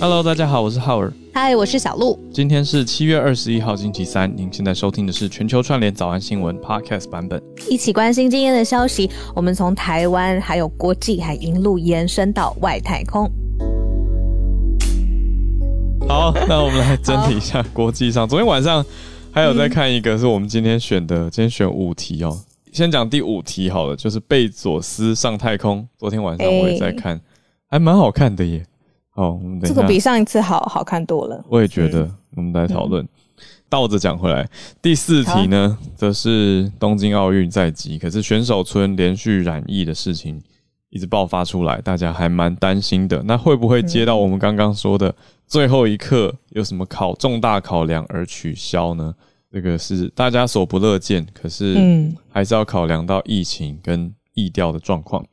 Hello，大家好，我是浩尔。嗨，我是小鹿。今天是七月二十一号，星期三。您现在收听的是全球串联早安新闻 Podcast 版本，一起关心今天的消息。我们从台湾，还有国际，还一路延伸到外太空。好，那我们来整理一下国际上。昨天晚上还有在看一个，是我们今天选的，今天选五题哦。先讲第五题好了，就是贝佐斯上太空。昨天晚上我也在看，还蛮好看的耶。好，我们这个比上一次好好看多了。我也觉得，我们来讨论。倒着讲回来，第四题呢，则是东京奥运在即，可是选手村连续染疫的事情一直爆发出来，大家还蛮担心的。那会不会接到我们刚刚说的最后一刻，有什么考重大考量而取消呢？这个是大家所不乐见，可是还是要考量到疫情跟疫调的状况。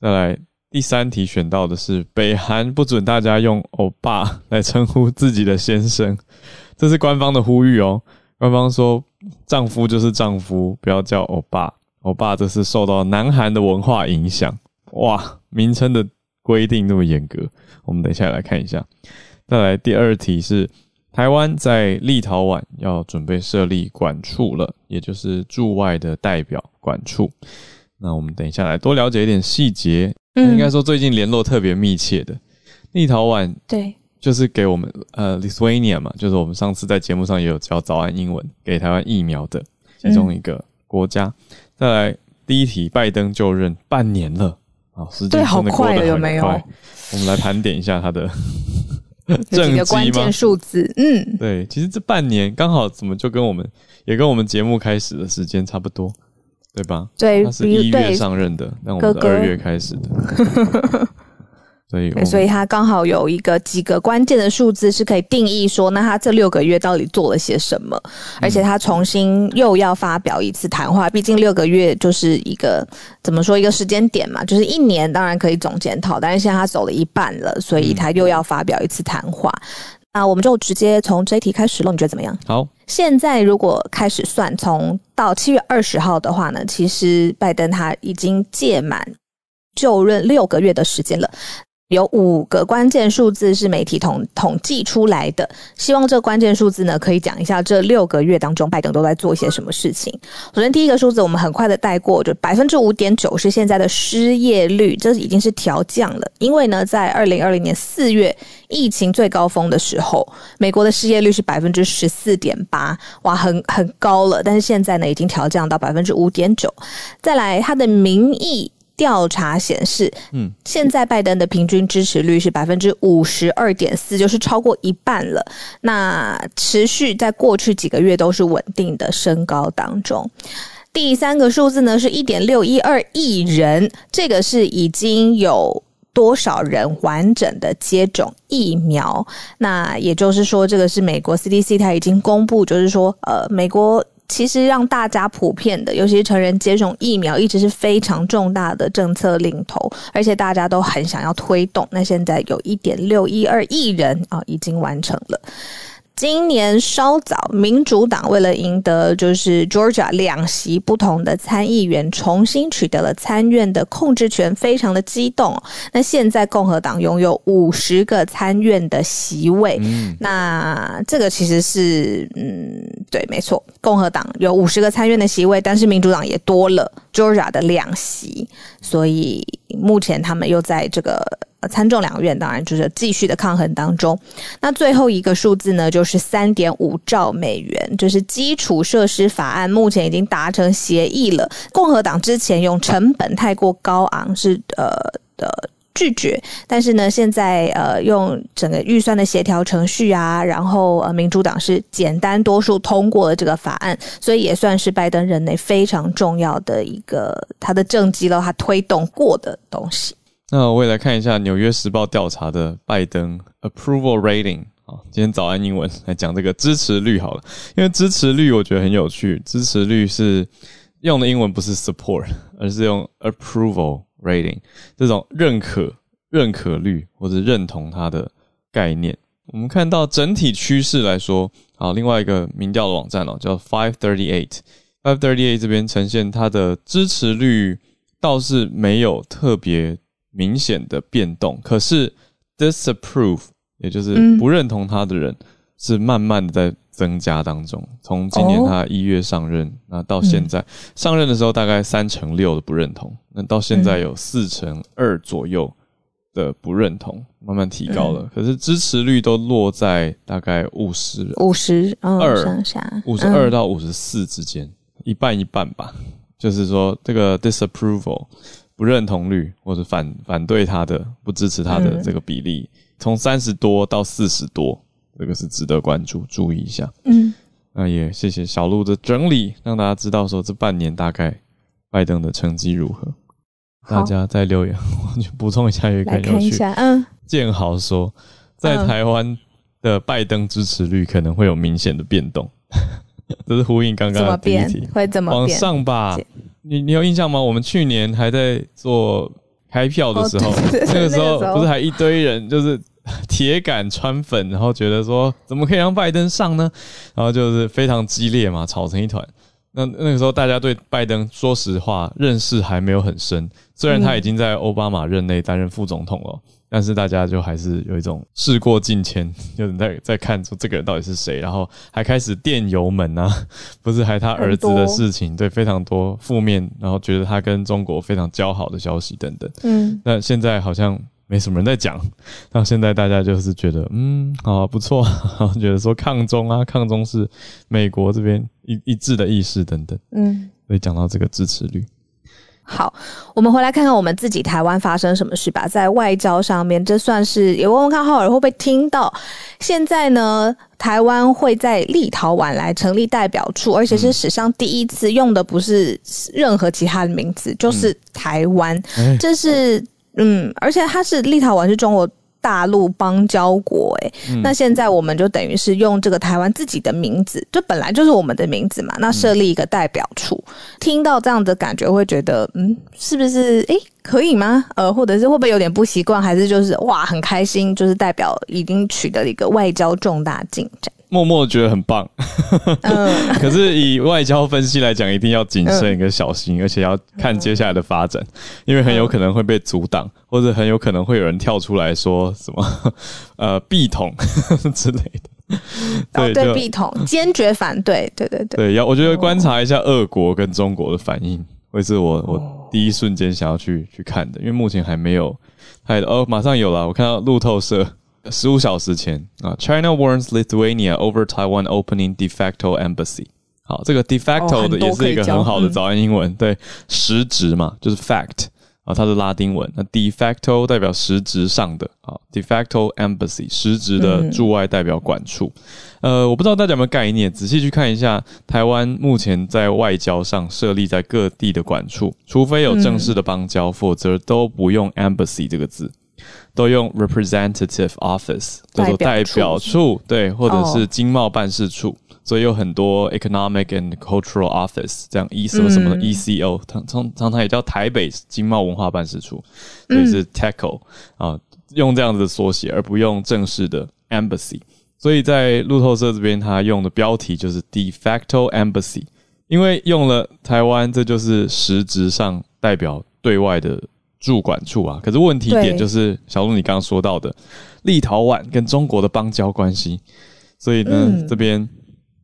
再来。第三题选到的是北韩不准大家用欧巴来称呼自己的先生，这是官方的呼吁哦。官方说丈夫就是丈夫，不要叫欧巴。欧巴这是受到南韩的文化影响。哇，名称的规定那么严格，我们等一下来看一下。再来第二题是台湾在立陶宛要准备设立管处了，也就是驻外的代表管处。那我们等一下来多了解一点细节。应该说最近联络特别密切的立陶宛，对，就是给我们呃 Lithuania 嘛，就是我们上次在节目上也有教早安英文给台湾疫苗的其中一个国家。再来第一题，拜登就任半年了啊，时间真的过得很快。我们来盘点一下他的 几个关键数字。嗯，对，其实这半年刚好怎么就跟我们也跟我们节目开始的时间差不多。对吧？对，他是一月上任的，那我们二月开始的，所以所以他刚好有一个几个关键的数字是可以定义说，那他这六个月到底做了些什么？而且他重新又要发表一次谈话，毕竟六个月就是一个怎么说一个时间点嘛，就是一年当然可以总检讨，但是现在他走了一半了，所以他又要发表一次谈话。那我们就直接从这一题开始喽，你觉得怎么样？好，现在如果开始算，从到七月二十号的话呢，其实拜登他已经届满就任六个月的时间了。有五个关键数字是媒体统统计出来的，希望这关键数字呢可以讲一下这六个月当中拜登都在做一些什么事情。首先，第一个数字我们很快的带过，就百分之五点九是现在的失业率，这已经是调降了。因为呢，在二零二零年四月疫情最高峰的时候，美国的失业率是百分之十四点八，哇，很很高了。但是现在呢，已经调降到百分之五点九。再来，它的民意。调查显示，嗯，现在拜登的平均支持率是百分之五十二点四，就是超过一半了。那持续在过去几个月都是稳定的升高当中。第三个数字呢是一点六一二亿人，这个是已经有多少人完整的接种疫苗？那也就是说，这个是美国 CDC 它已经公布，就是说，呃，美国。其实让大家普遍的，尤其是成人接种疫苗，一直是非常重大的政策领头，而且大家都很想要推动。那现在有一点六一二亿人啊，已经完成了。今年稍早，民主党为了赢得就是 Georgia 两席不同的参议员，重新取得了参院的控制权，非常的激动。那现在共和党拥有五十个参院的席位，那这个其实是嗯，对，没错，共和党有五十个参院的席位，但是民主党也多了 Georgia 的两席，所以目前他们又在这个。参众两院当然就是继续的抗衡当中。那最后一个数字呢，就是三点五兆美元，就是基础设施法案目前已经达成协议了。共和党之前用成本太过高昂是呃的拒绝，但是呢，现在呃用整个预算的协调程序啊，然后呃民主党是简单多数通过了这个法案，所以也算是拜登任内非常重要的一个他的政绩了，他推动过的东西。那我也来看一下《纽约时报》调查的拜登 approval rating 啊，今天早安英文来讲这个支持率好了，因为支持率我觉得很有趣，支持率是用的英文不是 support，而是用 approval rating 这种认可、认可率或者认同它的概念。我们看到整体趋势来说，好，另外一个民调的网站哦，叫 Five Thirty Eight，Five Thirty Eight 这边呈现它的支持率倒是没有特别。明显的变动，可是 disapprove 也就是不认同他的人是慢慢的在增加当中。从今年他一月上任，那到现在上任的时候大概三成六的不认同，那到现在有四成二左右的不认同，慢慢提高了。可是支持率都落在大概五十五十二五十二到五十四之间，一半一半吧。就是说这个 disapproval 不认同率或者反反对他的不支持他的这个比例。从三十多到四十多，这个是值得关注，注意一下。嗯，那也谢谢小鹿的整理，让大家知道说这半年大概拜登的成绩如何。大家再留言，我去补充一下，也可以看一下。嗯，建豪说，在台湾的拜登支持率可能会有明显的变动，这是呼应刚刚的第一题，会怎么往上吧？你你有印象吗？我们去年还在做。开票的时候，那个时候不是还一堆人就是 铁杆川粉，然后觉得说怎么可以让拜登上呢？然后就是非常激烈嘛，吵成一团。那那个时候大家对拜登说实话认识还没有很深，虽然他已经在奥巴马任内担任副总统了。但是大家就还是有一种事过境迁，就是在在看出这个人到底是谁，然后还开始电油门啊，不是还他儿子的事情，对，非常多负面，然后觉得他跟中国非常交好的消息等等。嗯，那现在好像没什么人在讲，到现在大家就是觉得，嗯，好不错，觉得说抗中啊，抗中是美国这边一一致的意识等等。嗯，所以讲到这个支持率。好，我们回来看看我们自己台湾发生什么事吧。在外交上面，这算是也问问看浩尔会不会听到。现在呢，台湾会在立陶宛来成立代表处，而且是史上第一次用的不是任何其他的名字，就是台湾。这是嗯，而且它是立陶宛是中国。大陆邦交国，哎，那现在我们就等于是用这个台湾自己的名字，就本来就是我们的名字嘛。那设立一个代表处，听到这样的感觉，会觉得，嗯，是不是？哎，可以吗？呃，或者是会不会有点不习惯？还是就是哇，很开心，就是代表已经取得了一个外交重大进展。默默觉得很棒，可是以外交分析来讲，一定要谨慎跟小心，而且要看接下来的发展，因为很有可能会被阻挡，或者很有可能会有人跳出来说什么 呃避统 之类的。对对，避统，坚决反对。对对对，对要我觉得观察一下俄国跟中国的反应，会是我我第一瞬间想要去去看的，因为目前还没有，还哦马上有了，我看到路透社。十五小时前啊，China warns Lithuania over Taiwan opening de facto embassy。好，这个 de facto 的也是一个很好的早安英文，对，实质嘛，就是 fact 啊，它是拉丁文。那 de facto 代表实质上的啊，de facto embassy 实质的驻外代表管处。呃，我不知道大家有没有概念，仔细去看一下，台湾目前在外交上设立在各地的管处，除非有正式的邦交，否则都不用 embassy 这个字。都用 representative office，叫做代表处，对，或者是经贸办事处，所以有很多 economic and cultural office 这样 E 什么什么 ECO，常常常常也叫台北经贸文化办事处，所以是 TECO 啊，用这样子的缩写，而不用正式的 embassy。所以在路透社这边，他用的标题就是 de facto embassy，因为用了台湾，这就是实质上代表对外的。驻管处啊，可是问题点就是小鹿你刚刚说到的立陶宛跟中国的邦交关系，所以呢，这边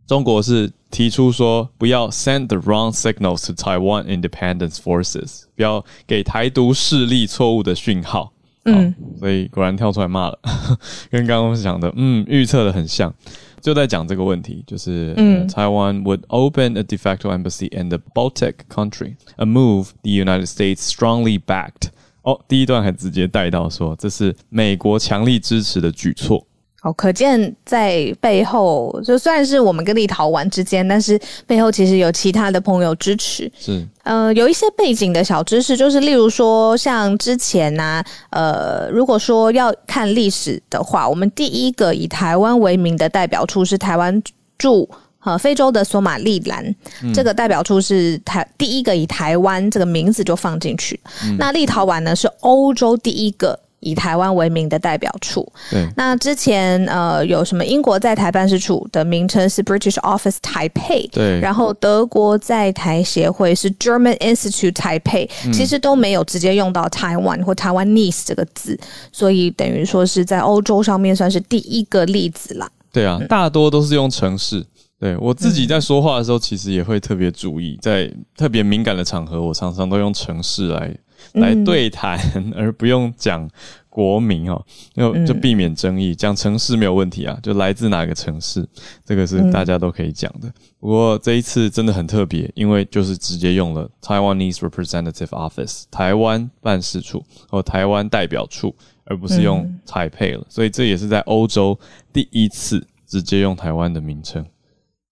中国是提出说不要 send the wrong signals to Taiwan independence forces，不要给台独势力错误的讯号。嗯，所以果然跳出来骂了，跟刚刚讲的，嗯，预测的很像。就在讲这个问题，就是 Taiwan would open a de facto embassy in the Baltic country, a move the United States strongly backed。哦，第一段还直接带到说，这是美国强力支持的举措。哦，可见在背后，就算是我们跟立陶宛之间，但是背后其实有其他的朋友支持。是，呃，有一些背景的小知识，就是例如说，像之前呢，呃，如果说要看历史的话，我们第一个以台湾为名的代表处是台湾驻呃非洲的索马利兰，这个代表处是台第一个以台湾这个名字就放进去。那立陶宛呢是欧洲第一个。以台湾为名的代表处。对，那之前呃有什么英国在台办事处的名称是 British Office Taipei，对，然后德国在台协会是 German Institute Taipei，其实都没有直接用到 Taiwan 或 Taiwanese 这个字，所以等于说是在欧洲上面算是第一个例子啦。对啊，大多都是用城市。对我自己在说话的时候，其实也会特别注意，在特别敏感的场合，我常常都用城市来来对谈，而不用讲国名哦，就就避免争议。讲城市没有问题啊，就来自哪个城市，这个是大家都可以讲的。不过这一次真的很特别，因为就是直接用了 Taiwanese Representative Office 台湾办事处或台湾代表处，而不是用台配了，所以这也是在欧洲第一次直接用台湾的名称。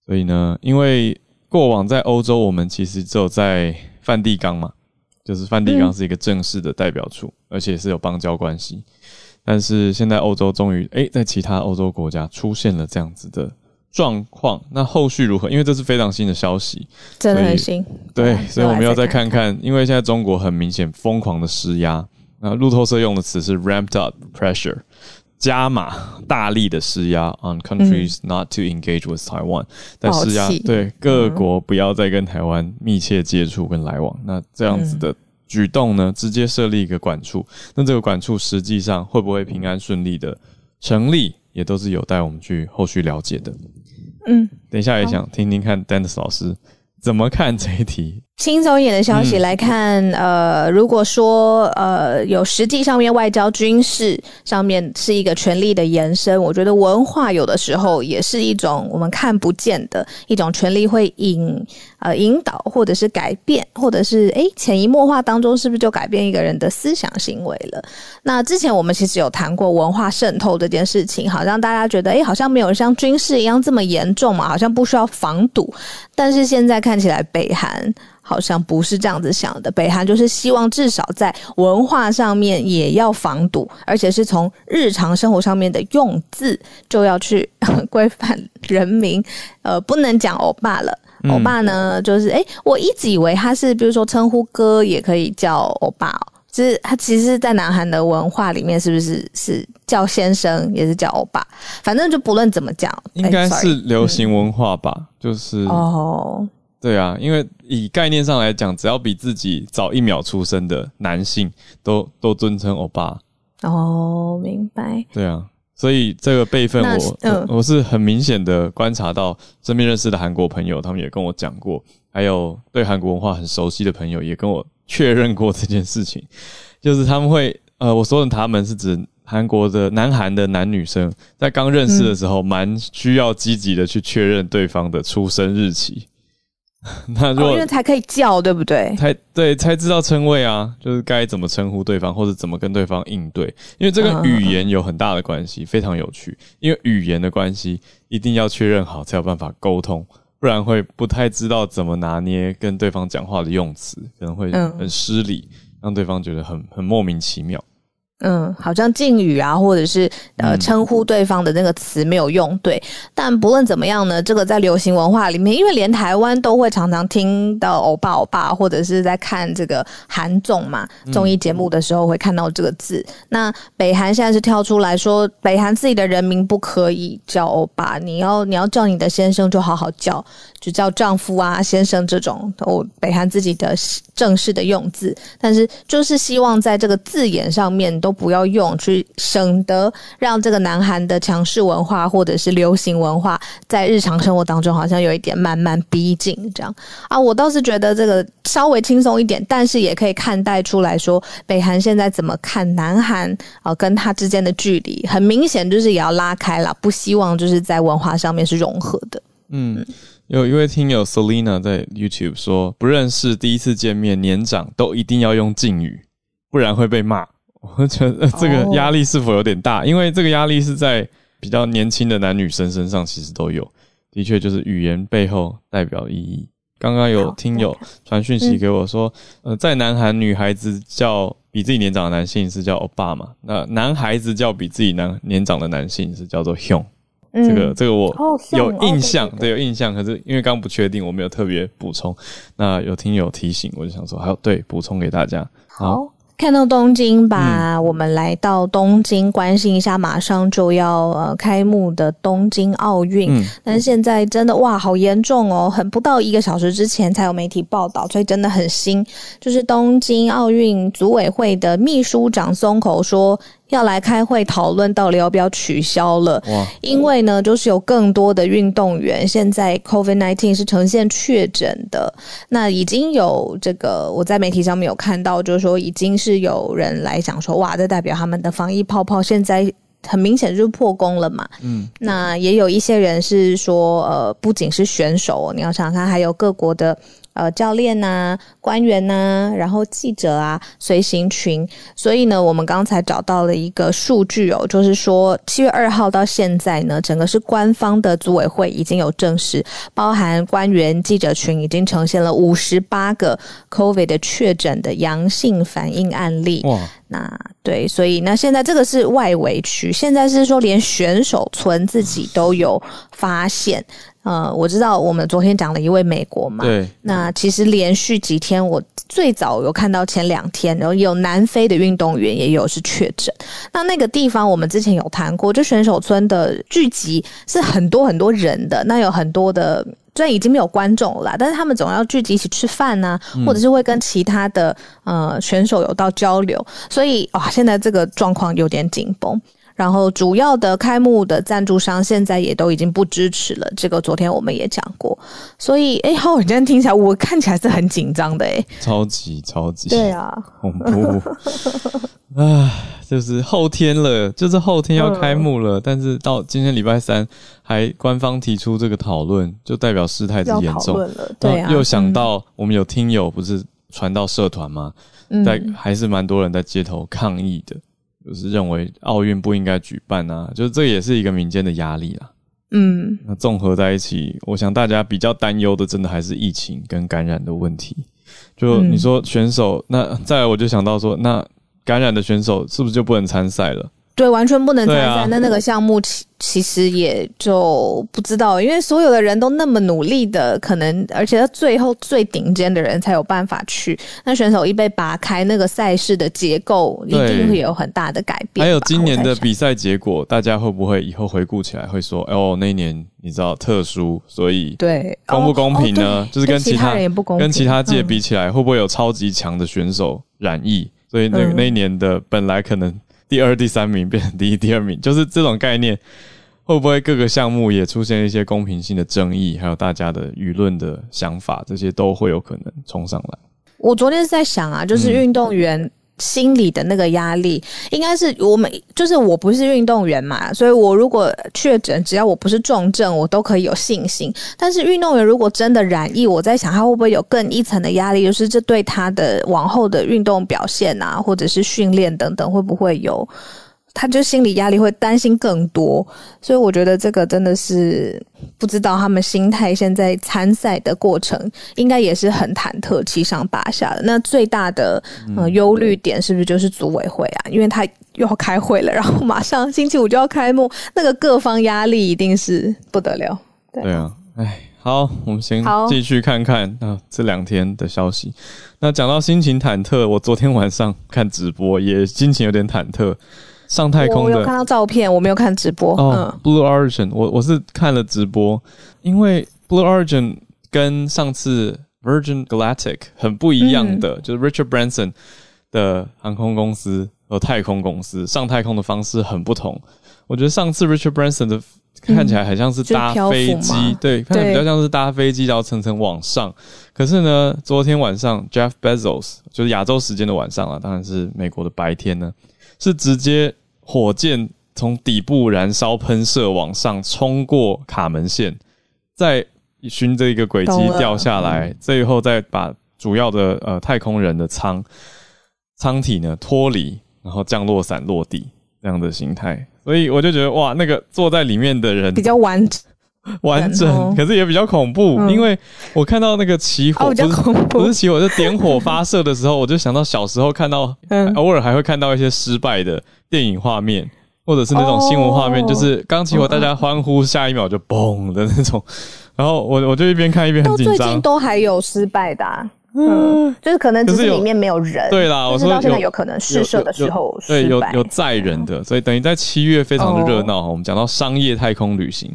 所以呢，因为过往在欧洲，我们其实只有在梵蒂冈嘛，就是梵蒂冈是一个正式的代表处，而且是有邦交关系。但是现在欧洲终于诶，在其他欧洲国家出现了这样子的状况，那后续如何？因为这是非常新的消息，真的很新。对，所以我们要再看看，因为现在中国很明显疯狂的施压。那路透社用的词是 ramped up pressure。加码大力的施压 on countries not to engage with Taiwan，在施压对各国不要再跟台湾密切接触跟来往。那这样子的举动呢，直接设立一个管处，那这个管处实际上会不会平安顺利的成立，也都是有待我们去后续了解的。嗯，等一下也想听听看 Dennis 老师怎么看这一题。轻松一点的消息来看，呃，如果说呃有实际上面外交军事上面是一个权力的延伸，我觉得文化有的时候也是一种我们看不见的一种权力会引呃引导或者是改变，或者是诶潜移默化当中是不是就改变一个人的思想行为了？那之前我们其实有谈过文化渗透这件事情，好像大家觉得诶好像没有像军事一样这么严重嘛，好像不需要防堵，但是现在看起来北韩。好像不是这样子想的，北韩就是希望至少在文化上面也要防堵，而且是从日常生活上面的用字就要去 规范人民，呃，不能讲欧巴了。欧巴呢，就是哎，我一直以为他是，比如说称呼哥也可以叫欧巴，哦就是他其实，在南韩的文化里面，是不是是叫先生也是叫欧巴？反正就不论怎么讲，应该是流行文化吧，就是哦。对啊，因为以概念上来讲，只要比自己早一秒出生的男性，都都尊称欧巴。哦，明白。对啊，所以这个辈分，我我是很明显的观察到，身边认识的韩国朋友，他们也跟我讲过，还有对韩国文化很熟悉的朋友，也跟我确认过这件事情，就是他们会，呃，我说的他们是指韩国的南韩的男女生，在刚认识的时候，蛮需要积极的去确认对方的出生日期。那因为才可以叫，对不对？才对，才知道称谓啊，就是该怎么称呼对方，或者怎么跟对方应对。因为这个语言有很大的关系，非常有趣。因为语言的关系，一定要确认好，才有办法沟通，不然会不太知道怎么拿捏跟对方讲话的用词，可能会很失礼，让对方觉得很很莫名其妙。嗯，好像敬语啊，或者是呃称呼对方的那个词没有用对，但不论怎么样呢，这个在流行文化里面，因为连台湾都会常常听到欧巴欧巴，或者是在看这个韩综嘛，综艺节目的时候会看到这个字。那北韩现在是跳出来说，北韩自己的人民不可以叫欧巴，你要你要叫你的先生就好好叫，就叫丈夫啊先生这种，哦，北韩自己的正式的用字，但是就是希望在这个字眼上面都。不要用，去省得让这个南韩的强势文化或者是流行文化在日常生活当中好像有一点慢慢逼近这样啊。我倒是觉得这个稍微轻松一点，但是也可以看待出来说，北韩现在怎么看南韩啊，跟他之间的距离很明显就是也要拉开了，不希望就是在文化上面是融合的。嗯，有一位听友 Selina 在 YouTube 说，不认识第一次见面年长都一定要用敬语，不然会被骂。我觉得这个压力是否有点大？因为这个压力是在比较年轻的男女生身上，其实都有。的确，就是语言背后代表意义。刚刚有听友传讯息给我说，呃，在南韩，女孩子叫比自己年长的男性是叫欧巴嘛？那男孩子叫比自己男年长的男性是叫做 hyung。这个这个我有印象，对，有印象。可是因为刚不确定，我没有特别补充。那有听友提醒，我就想说，还有对补充给大家。好。看到东京吧，我们来到东京关心一下，马上就要呃开幕的东京奥运。嗯但是现在真的哇，好严重哦！很不到一个小时之前才有媒体报道，所以真的很新。就是东京奥运组委会的秘书长松口说，要来开会讨论到底要不要取消了。因为呢，就是有更多的运动员现在 COVID nineteen 是呈现确诊的，那已经有这个我在媒体上面有看到，就是说已经是有人来讲说，哇，这代表他们的防疫泡泡现在。很明显就是破功了嘛，嗯，那也有一些人是说，呃，不仅是选手哦，你要想想看，还有各国的呃教练呐、官员呐、然后记者啊、随行群。所以呢，我们刚才找到了一个数据哦，就是说七月二号到现在呢，整个是官方的组委会已经有证实，包含官员、记者群已经呈现了五十八个 COVID 的确诊的阳性反应案例。哇，那对，所以那现在这个是外围区，现在是说连选手村自己都有发现。呃，我知道我们昨天讲了一位美国嘛，对，那其实连续几天，我最早有看到前两天，然后有南非的运动员也有是确诊。那那个地方我们之前有谈过，就选手村的聚集是很多很多人的，那有很多的。虽然已经没有观众了啦，但是他们总要聚集一起吃饭呐、或者是会跟其他的呃选手有到交流，所以哇，现在这个状况有点紧绷。然后主要的开幕的赞助商现在也都已经不支持了，这个昨天我们也讲过。所以，哎，好，你今天听起来，我看起来是很紧张的，哎。超级超级对啊，恐怖。啊，就是后天了，就是后天要开幕了，但是到今天礼拜三还官方提出这个讨论，就代表事态之严重。了，对啊，又想到我们有听友不是传到社团吗？嗯，在还是蛮多人在街头抗议的，就是认为奥运不应该举办啊，就是这也是一个民间的压力啦。嗯，那综合在一起，我想大家比较担忧的，真的还是疫情跟感染的问题。就嗯你说选手，那再来我就想到说，那感染的选手是不是就不能参赛了？对，完全不能参赛。那那个项目其其实也就不知道，因为所有的人都那么努力的，可能而且到最后最顶尖的人才有办法去。那选手一被拔开，那个赛事的结构一定会有很大的改变。还有今年的比赛结果，大家会不会以后回顾起来会说，哦，那一年你知道特殊，所以对公不公平呢？哦哦就是跟其他人也不公平，跟其他届嗯比起来，会不会有超级强的选手染疫？所以那、嗯那一年的本来可能第二、第三名变成第一、第二名，就是这种概念，会不会各个项目也出现一些公平性的争议，还有大家的舆论的想法，这些都会有可能冲上来。我昨天是在想啊，就是嗯运动员心理的那个压力，应该是我们就是我不是运动员嘛，所以我如果确诊，只要我不是重症，我都可以有信心。但是运动员如果真的染疫，我在想他会不会有更一层的压力，就是这对他的往后的运动表现啊，或者是训练等等，会不会有？他就心理压力会担心更多，所以我觉得这个真的是不知道他们心态现在参赛的过程应该也是很忐忑、七上八下的。那最大的呃忧虑点是不是就是组委会啊？因为他又要开会了，然后马上星期五就要开幕，那个各方压力一定是不得了。对对啊，哎，好，我们先好继续看看啊这两天的消息。那讲到心情忐忑，我昨天晚上看直播也心情有点忐忑。上太空的我有看到照片，我没有看直播。哦、嗯 b l u e Origin，我我是看了直播，因为 Blue Origin 跟上次 Virgin Galactic 很不一样的，就是 Richard Branson 的航空公司和太空公司上太空的方式很不同。我觉得上次 Richard Branson 的看起来很像是搭飞机，嘛对，看起来比较像是搭飞机，然后层层往上。可是呢，昨天晚上 Jeff Bezos 就是亚洲时间的晚上啊，当然是美国的白天呢，是直接火箭从底部燃烧喷射往上冲过卡门线，再循着一个轨迹掉下来，最后再把主要的呃太空人的舱舱体呢脱离，然后降落伞落地这样的形态。所以我就觉得哇，那个坐在里面的人比较完整。完哦。整，可是也比较恐怖，嗯。因为我看到那个起火，不是恐怖。不是。起火，是点火发射的时候，我就想到小时候看到，嗯。偶尔还会看到一些失败的电影画面，或者是那种新闻画面，哦就是刚起火，大家欢呼，下一秒就嘣的那种。然后我我就一边看一边很到最近紧张，都还有失败的、啊，嗯，就是可能只是里面没有人。对啦，我说到现在有可能试射的时候有对。有有载人的，所以等于在七月非常的热闹。哦我们讲到商业太空旅行，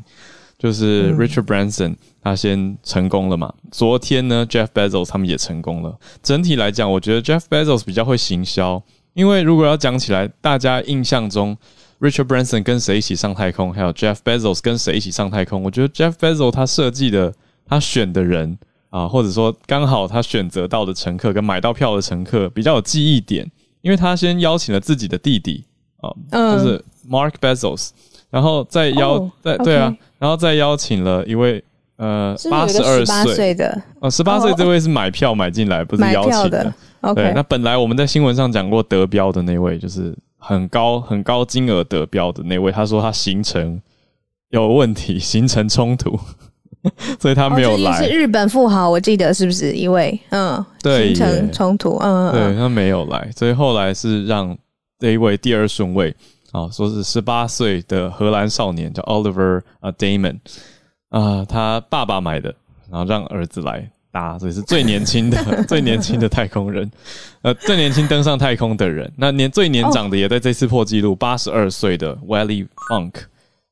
就是嗯 Richard Branson 他先成功了嘛。昨天呢，Jeff Bezos 他们也成功了。整体来讲，我觉得 Jeff Bezos 比较会行销，因为如果要讲起来，大家印象中 Richard Branson 跟谁一起上太空，还有 Jeff Bezos 跟谁一起上太空，我觉得 Jeff Bezos 他设计的、他选的人啊，或者说刚好他选择到的乘客跟买到票的乘客比较有记忆点，因为他先邀请了自己的弟弟啊，嗯。就是 Mark Bezos，然后再邀、哦再对啊，然后再邀请了一位呃八十二岁。岁的？哦，十八岁哦。这位是买票买进来，不是邀请票，？OK，那本来我们在新闻上讲过得标的那位，就是很高很高金额得标的那位，他说他行程有问题，行程冲突，所以他没有来。是日本富豪，我记得是不是一位？嗯，对行程冲突，嗯，对嗯他没有来，所以后来是让这一位第二顺位啊、说是十八岁的荷兰少年叫 Oliver 啊 Damon 啊、他爸爸买的，然后让儿子来搭，所以是最年轻的 最年轻的太空人，呃，最年轻登上太空的人。那年最年长的也在这次破纪录，八十二岁的 Wally Funk。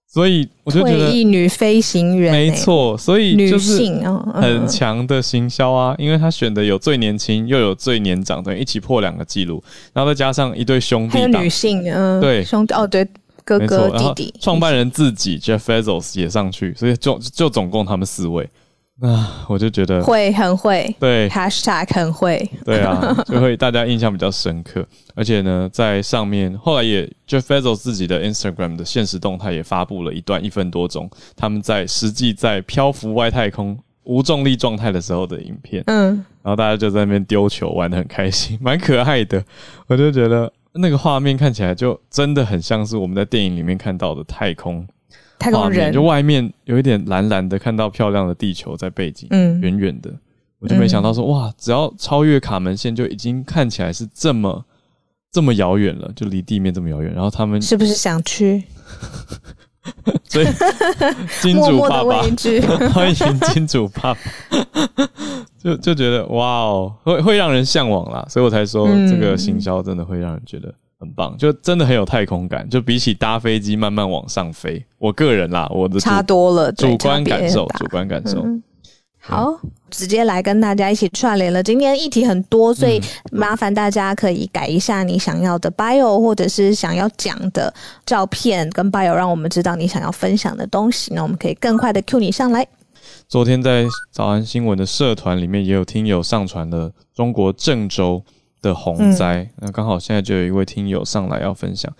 所以我就觉退得役女飞行员，没，错，所以女就是性，很强的行销啊，因为他选的有最年轻又有最年长，等于一起破两个记录，然后再加上一对兄弟档还有女，性，嗯，对兄弟，哦，对，哥哥，弟弟，创办人自己 Jeff Bezos 也上去，所以就就总共他们四位，啊，我就觉得会很会。对，#hashtag 很会，对啊，就会大家印象比较深刻，而且呢，在上面后来也 Jeff Bezos 自己的 Instagram 的现实动态也发布了一段一分多钟，他们在实际在漂浮外太空无重力状态的时候的影片。嗯，然后大家就在那边丢球，玩的很开心，蛮可爱的。我就觉得那个画面看起来就真的很像是我们在电影里面看到的太空太空人就，外面有一点蓝蓝的，看到漂亮的地球在背景，嗯远远的。我就没想到说，哇，只要超越卡门线，就已经看起来是这么这么遥远了，就离地面这么遥远。然后他们，是不是想去 所以 金主爸爸？欢迎金主爸爸，就就觉得哇哦，会会让人向往啦，所以我才说嗯这个行销真的会让人觉得很棒，就真的很有太空感，就比起搭飞机慢慢往上飞，我个人啦，我的差多了，主观感受主观感受，嗯好，直接来跟大家一起串联了。今天议题很多，所以嗯麻烦大家可以改一下你想要的 bio，或者是想要讲的照片跟 bio，让我们知道你想要分享的东西。那我们可以更快的 Q 你上来。昨天在早安新闻的社团里面，也有听友上传了中国郑州的洪灾，那刚好现在就有一位听友上来要分享。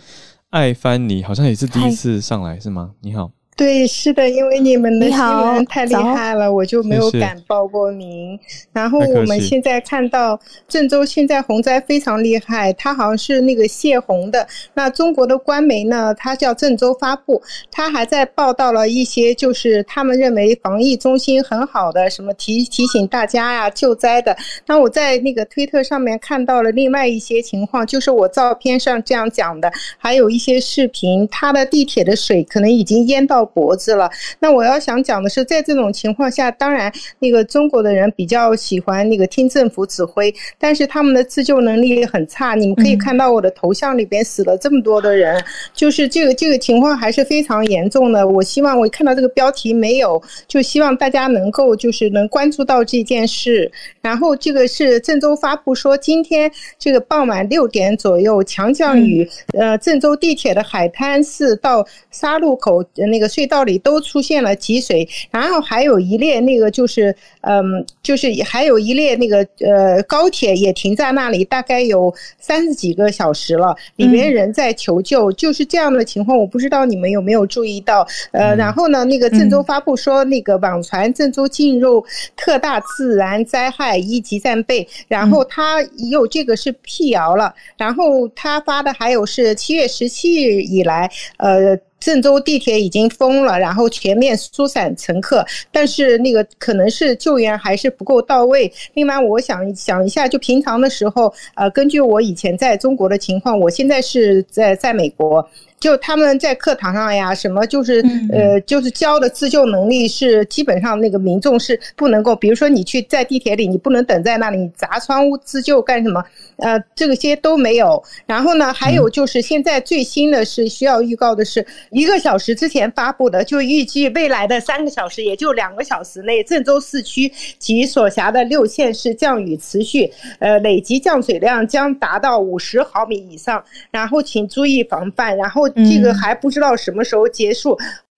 艾帆尼好像也是第一次上来是吗？你好，对，是的，因为你们的新闻太厉害了，我就没有敢报过名。然后我们现在看到郑州现在洪灾非常厉害，它好像是那个泄洪的。那中国的官媒呢，它叫郑州发布，它还在报道了一些就是他们认为防疫中心很好的，什么提提醒大家呀、救灾的。那我在那个推特上面看到了另外一些情况，就是我照片上这样讲的，还有一些视频，它的地铁的水可能已经淹到脖子了。那我要想讲的是，在这种情况下，当然那个中国的人比较喜欢那个听政府指挥，但是他们的自救能力很差。你们可以嗯看到我的头像里边死了这么多的人，就是这个这个情况还是非常严重的。我希望我看到这个标题没有，就希望大家能够就是能关注到这件事。然后这个是郑州发布说，今天这个傍晚六点左右，强降雨，呃，郑州地铁的海滩寺到沙路口呃那个隧道里都出现了积水，然后还有一列那个就是嗯，就是还有一列那个呃高铁也停在那里，大概有三十几个小时了，里面人在求救，就是这样的情况，我不知道你们有没有注意到？呃，然后呢，那个郑州发布说，那个网传郑州进入特大自然灾害一级战备，然后他有这个是辟谣了，然后他发的还有是七月十七日以来，呃。郑州地铁已经封了，然后全面疏散乘客，但是那个可能是救援还是不够到位。另外，我想想一下，就平常的时候，呃，根据我以前在中国的情况，我现在是在在美国，就他们在课堂上呀，什么就是呃，就是教的自救能力是基本上那个民众是不能够，比如说你去在地铁里，你不能等在那里，你砸窗户自救干什么？呃，这个些都没有。然后呢，还有就是现在最新的是需要预告的是一个小时之前发布的，就预计未来的三个小时，也就两个小时内，郑州市区及所辖的六县市降雨持续，呃，累计降水量将达到五十毫米以上。然后请注意防范。然后这个还不知道什么时候结束，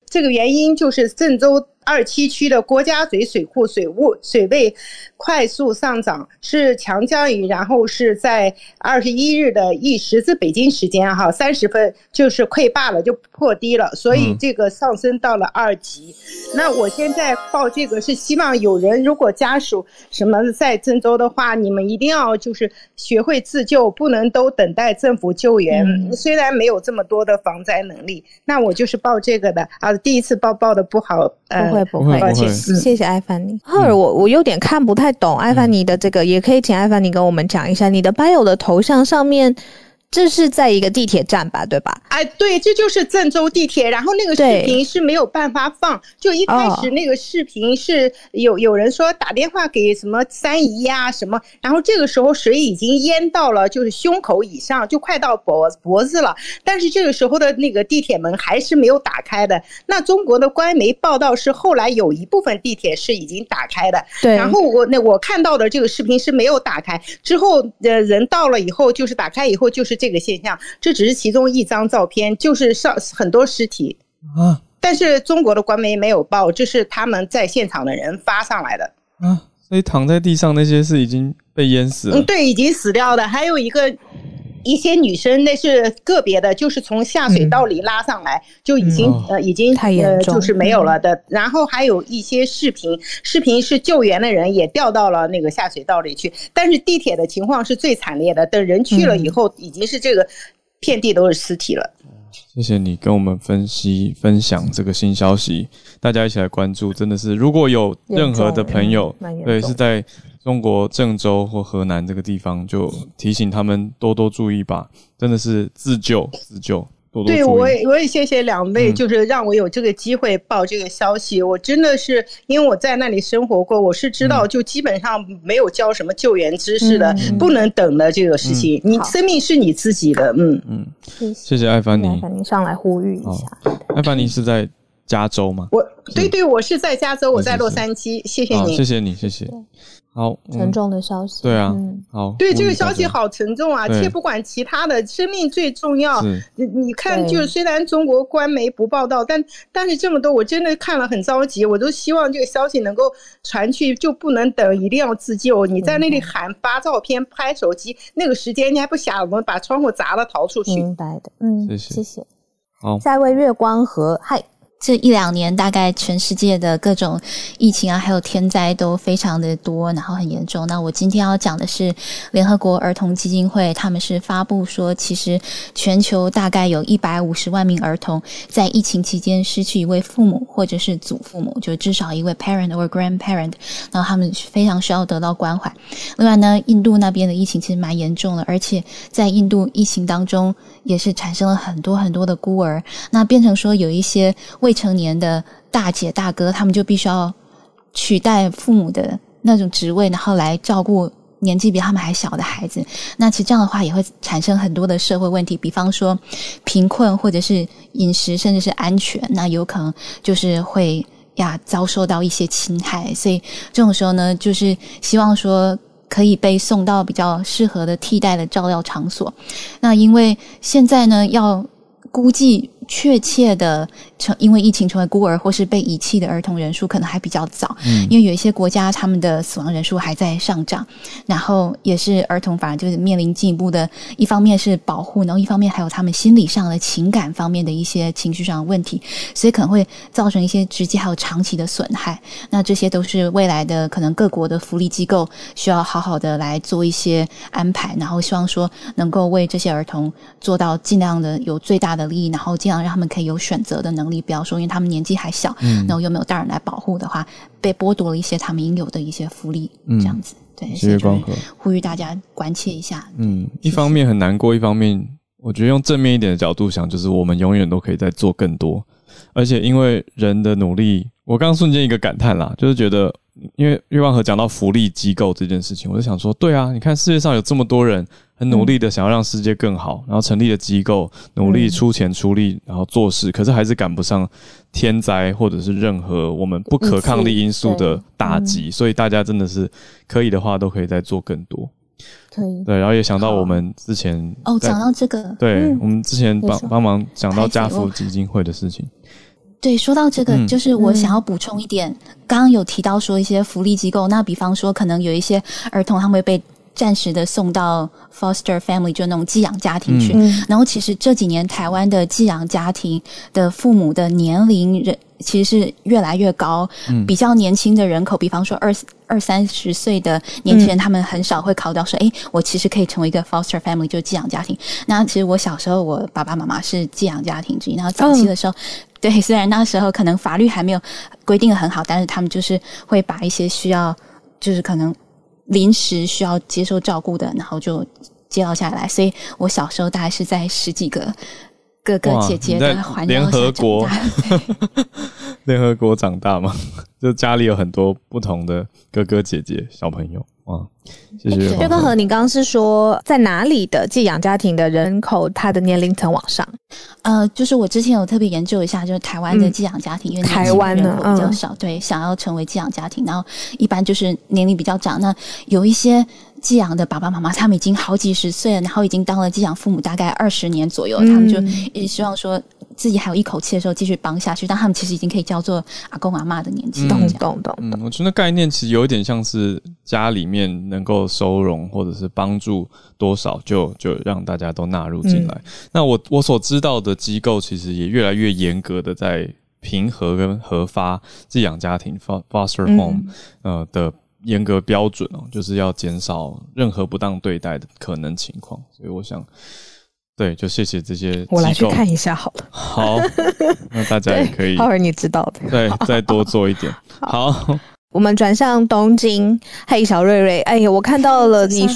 这个原因就是郑州。二七区的郭家嘴水库水务水位快速上涨，是强降雨，然后是在二十一日的一时至北京时间哈三十分就是溃坝了，就破堤了，所以这个上升到了二级。那我现在报这个是希望有人如果家属什么在郑州的话，你们一定要就是学会自救，不能都等待政府救援。虽然没有这么多的防灾能力，那我就是报这个的啊。第一次报报的不好，呃。会不会？谢谢艾凡尼。赫尔，我我有点看不太懂艾凡尼的这个，也可以请艾凡尼跟我们讲一下你的 bio 的头像上面。这是在一个地铁站吧，对吧？哎，对，这就是郑州地铁。然后那个视频是没有办法放，就一开始那个视频是有有人说打电话给什么三姨呀什么，然后这个时候水已经淹到了就是胸口以上，就快到脖脖子了。但是这个时候的那个地铁门还是没有打开的。那中国的官媒报道是后来有一部分地铁是已经打开的。对。然后我那我看到的这个视频是没有打开，之后呃人到了以后就是打开以后就是。这个现象，这只是其中一张照片，就是上很多尸体啊。但是中国的官媒没有报，这是他们在现场的人发上来的啊。所以躺在地上那些是已经被淹死了，嗯，对，已经死掉的。还有一个。一些女生那是个别的，就是从下水道里拉上来，就已经呃已经呃就是没有了的。然后还有一些视频，视频是救援的人也掉到了那个下水道里去。但是地铁的情况是最惨烈的，等人去了以后，已经是这个遍地都是尸体了。谢谢你跟我们分析分享这个新消息，大家一起来关注，真的是如果有任何的朋友对是在。中国郑州或河南这个地方，就提醒他们多多注意吧，真的是自救自救，多多对我也我也谢谢两位，就是让我有这个机会报这个消息。我真的是因为我在那里生活过，我是知道，就基本上没有教什么救援知识的，不能等的这个事情。你生命是你自己的，嗯嗯。谢谢艾凡尼，艾凡尼上来呼吁一下。艾凡尼是在加州吗？我对对，我是在加州，我在洛杉矶。谢谢你，谢谢你，谢谢。好沉重的消息，对啊，好，对这个消息好沉重啊！且不管其他的，生命最重要。你你看，就是虽然中国官媒不报道，但但是这么多，我真的看了很着急。我都希望这个消息能够传去，就不能等，一定要自救。你在那里喊发照片、拍手机，那个时间你还不想我们把窗户砸了逃出去？明白的，嗯，谢谢，谢谢。好，下一位月光河，嗨。这一两年，大概全世界的各种疫情啊，还有天灾都非常的多，然后很严重。那我今天要讲的是联合国儿童基金会，他们是发布说，其实全球大概有一百五十万名儿童在疫情期间失去一位父母或者是祖父母，就至少一位 parent or grandparent，然后他们非常需要得到关怀。另外呢，印度那边的疫情其实蛮严重的，而且在印度疫情当中也是产生了很多很多的孤儿，那变成说有一些。未成年的大姐大哥，他们就必须要取代父母的那种职位，然后来照顾年纪比他们还小的孩子。那其实这样的话，也会产生很多的社会问题，比方说贫困，或者是饮食，甚至是安全。那有可能就是会呀遭受到一些侵害。所以这种时候呢，就是希望说可以被送到比较适合的替代的照料场所。那因为现在呢，要估计。确切的成因为疫情成为孤儿或是被遗弃的儿童人数可能还比较早，嗯，因为有一些国家他们的死亡人数还在上涨，然后也是儿童反而就是面临进一步的，一方面是保护，然后一方面还有他们心理上的情感方面的一些情绪上的问题，所以可能会造成一些直接还有长期的损害。那这些都是未来的可能各国的福利机构需要好好的来做一些安排，然后希望说能够为这些儿童做到尽量的有最大的利益，然后尽量。让他们可以有选择的能力，不要说因为他们年纪还小，然后又没有大人来保护的话，被剥夺了一些他们应有的一些福利，这样子。对，谢谢光和，呼吁大家关切一下。嗯，一方面很难过，一方面我觉得用正面一点的角度想，就是我们永远都可以再做更多，而且因为人的努力，我刚瞬间一个感叹啦，就是觉得。因为月望和讲到福利机构这件事情，我就想说，对啊，你看世界上有这么多人很努力的想要让世界更好，然后成立了机构，努力出钱出力，然后做事，可是还是赶不上天灾或者是任何我们不可抗力因素的打击，所以大家真的是可以的话，都可以再做更多。可以，对，然后也想到我们之前哦，讲到这个，对我们之前帮帮忙讲到家福基金会的事情。对，说到这个，就是我想要补充一点，刚刚有提到说一些福利机构，那比方说可能有一些儿童他们会被暂时的送到 foster family，就那种寄养家庭去。然后其实这几年台湾的寄养家庭的父母的年龄人其实是越来越高，比较年轻的人口，比方说二二三十岁的年轻人，他们很少会考到说，哎，我其实可以成为一个 foster family，就寄养家庭。那其实我小时候，我爸爸妈妈是寄养家庭之一，然后早期的时候。对，虽然那时候可能法律还没有规定的很好，但是他们就是会把一些需要，就是可能临时需要接受照顾的，然后就接到下来。所以我小时候大概是在十几个哥哥姐姐的环联合国，联合国长大嘛，就家里有很多不同的哥哥姐姐小朋友。啊，谢谢。岳哥和，你刚刚是说在哪里的寄养家庭的人口，他的年龄层往上？呃，就是我之前有特别研究一下，就是台湾的寄养家庭，因为台湾人口比较少，对，想要成为寄养家庭，然后一般就是年龄比较长。那有一些寄养的爸爸妈妈，他们已经好几十岁了，然后已经当了寄养父母大概二十年左右，他们就也希望说。自己还有一口气的时候，继续帮下去。但他们其实已经可以叫做阿公阿妈的年纪，懂懂懂。嗯，我觉得概念其实有一点像是家里面能够收容或者是帮助多少，就就让大家都纳入进来。那我我所知道的机构，其实也越来越严格的在平和跟核发寄养家庭 （foster home） 呃的严格标准哦，就是要减少任何不当对待的可能情况。所以我想。对，就谢谢这些。我来去看一下好了。好，那大家也可以。浩儿，你知道的。对，再多做一点。好，我们转向东京。嘿，小瑞瑞，哎呀，我看到了你。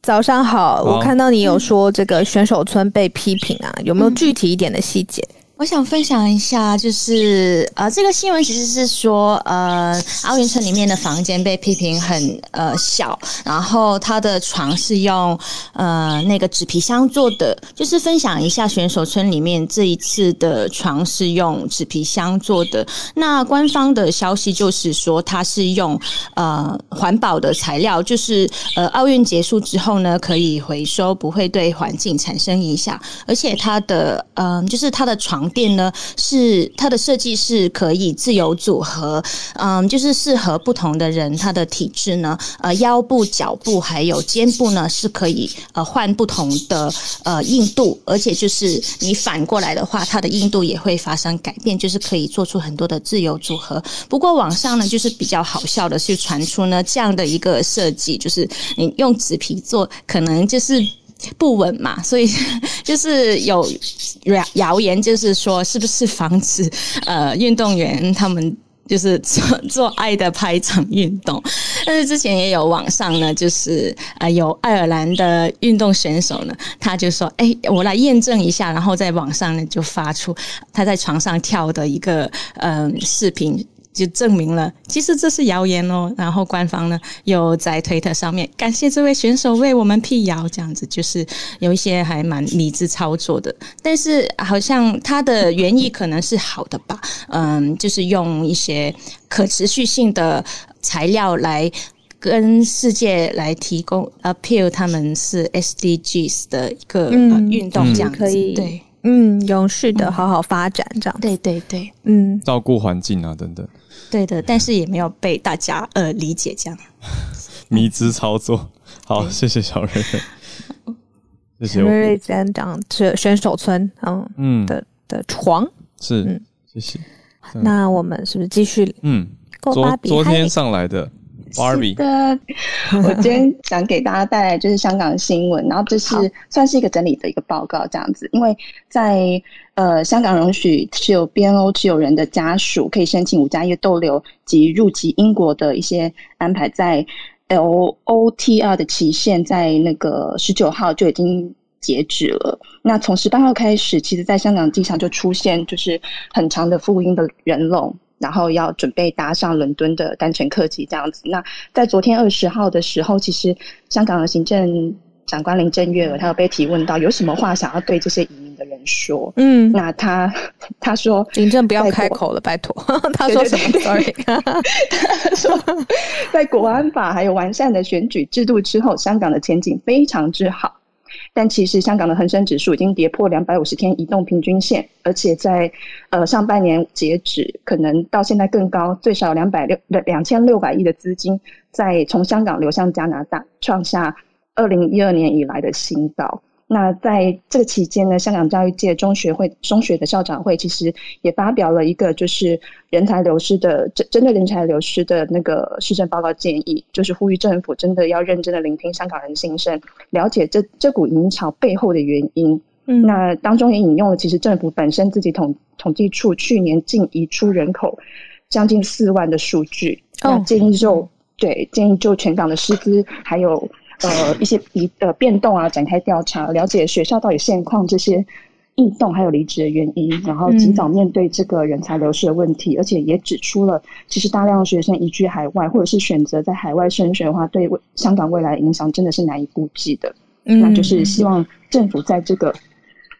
早上好，我看到你有说这个选手村被批评啊，有没有具体一点的细节？我想分享一下，就是呃，这个新闻其实是说，呃，奥运村里面的房间被批评很呃小，然后他的床是用呃那个纸皮箱做的，就是分享一下选手村里面这一次的床是用纸皮箱做的。那官方的消息就是说，它是用呃环保的材料，就是呃奥运结束之后呢可以回收，不会对环境产生影响，而且它的嗯就是它的床。垫呢是它的设计是可以自由组合，嗯，就是适合不同的人，他的体质呢，呃，腰部、脚部还有肩部呢是可以呃换不同的呃硬度，而且就是你反过来的话，它的硬度也会发生改变，就是可以做出很多的自由组合。不过网上呢，就是比较好笑的是传出呢这样的一个设计，就是你用纸皮做，可能就是。不稳嘛，所以就是有谣谣言，就是说是不是防止 呃运动员他们就是做做爱的拍场运动？但是之前也有网上呢，就是呃有爱尔兰的运动选手呢，他就说：“哎，我来验证一下。”然后在网上呢就发出他在床上跳的一个嗯视频。就证明了，其实这是谣言哦。然后官方呢又在推特上面感谢这位选手为我们辟谣，这样子就是有一些还蛮理智操作的。但是好像他的原意可能是好的吧，嗯，就是用一些可持续性的材料来跟世界来提供 appeal，他们是 SDGs 的一个运动，这样子对，嗯，永续的好好发展这样，对对对，嗯，照顾环境啊等等。对的，但是也没有被大家呃理解这样。迷之操作，好，谢谢小瑞瑞，谢谢瑞瑞先讲是选手村，嗯嗯的的床是，嗯，谢谢。那我们是不是继续？嗯，昨昨天上来的。是的，我今天想给大家带来就是香港新闻，然后这是算是一个整理的一个报告这样子。因为在呃香港容许持有 BNO 持有人的家属可以申请五加一逗留及入籍英国的一些安排，在 LOTR 的期限在那个十九号就已经截止了。那从十八号开始，其实在香港机场就出现就是很长的复印的人龙，然后要准备搭上伦敦的单程客机这样子。那在昨天二十号的时候，其实香港的行政长官林郑月娥，她有被提问到有什么话想要对这些移民的人说。嗯，那他他说林郑不要开口了，拜托。他说什么？Sorry，他说，在国安法还有完善的选举制度之后，香港的前景非常之好。但其实香港的恒生指数已经跌破两百五十天移动平均线，而且在呃上半年截止，可能到现在更高，最少两百六两千六百亿的资金在从香港流向加拿大，创下二零一二年以来的新高。那在这个期间呢，香港教育界中学会中学的校长会其实也发表了一个就是人才流失的针针对人才流失的那个施政报告建议，就是呼吁政府真的要认真的聆听香港人心声，了解这这股移民潮背后的原因。嗯那当中也引用了其实政府本身自己统统计处去年净移出人口将近四万的数据，那哦建议就对建议就全港的师资还有呃一些移呃变动啊展开调查，了解学校到底现况这些异动还有离职的原因，然后及早面对这个人才流失的问题，而且也指出了其实大量的学生移居海外或者是选择在海外升学的话，对未香港未来影响真的是难以估计的。嗯那就是希望政府在这个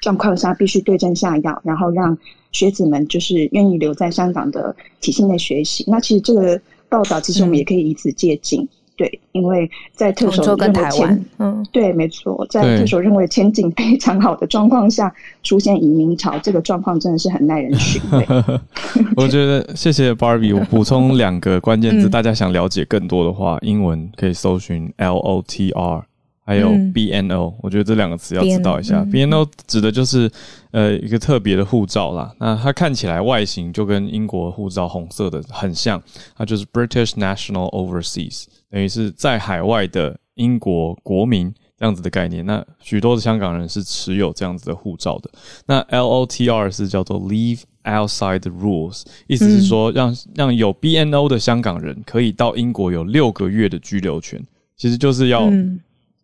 状况下必须对症下药，然后让学子们就是愿意留在香港的体系内学习。那其实这个报道，其实我们也可以以此借鉴，对，因为在特首跟认为前台湾，嗯，对，没错，在对。特首认为前景非常好的状况下，出现移民潮，这个状况真的是很耐人寻味。我觉得谢谢 Barbie，我补充两个关键字，嗯。大家想了解更多的话，英文可以搜寻 L O T R，还有嗯。B N O，、我觉得这两个词要知道一下。BNO 指的就是呃一个特别的护照啦，那它看起来外形就跟英国护照红色的很像，它就是 British National Overseas，等于是在海外的英国国民。这样子的概念，那许多的香港人是持有这样子的护照的。那 L O T R 是叫做 Leave Outside the Rules，意思是说让、让有 B N O 的香港人可以到英国有六个月的居留权，其实就是要嗯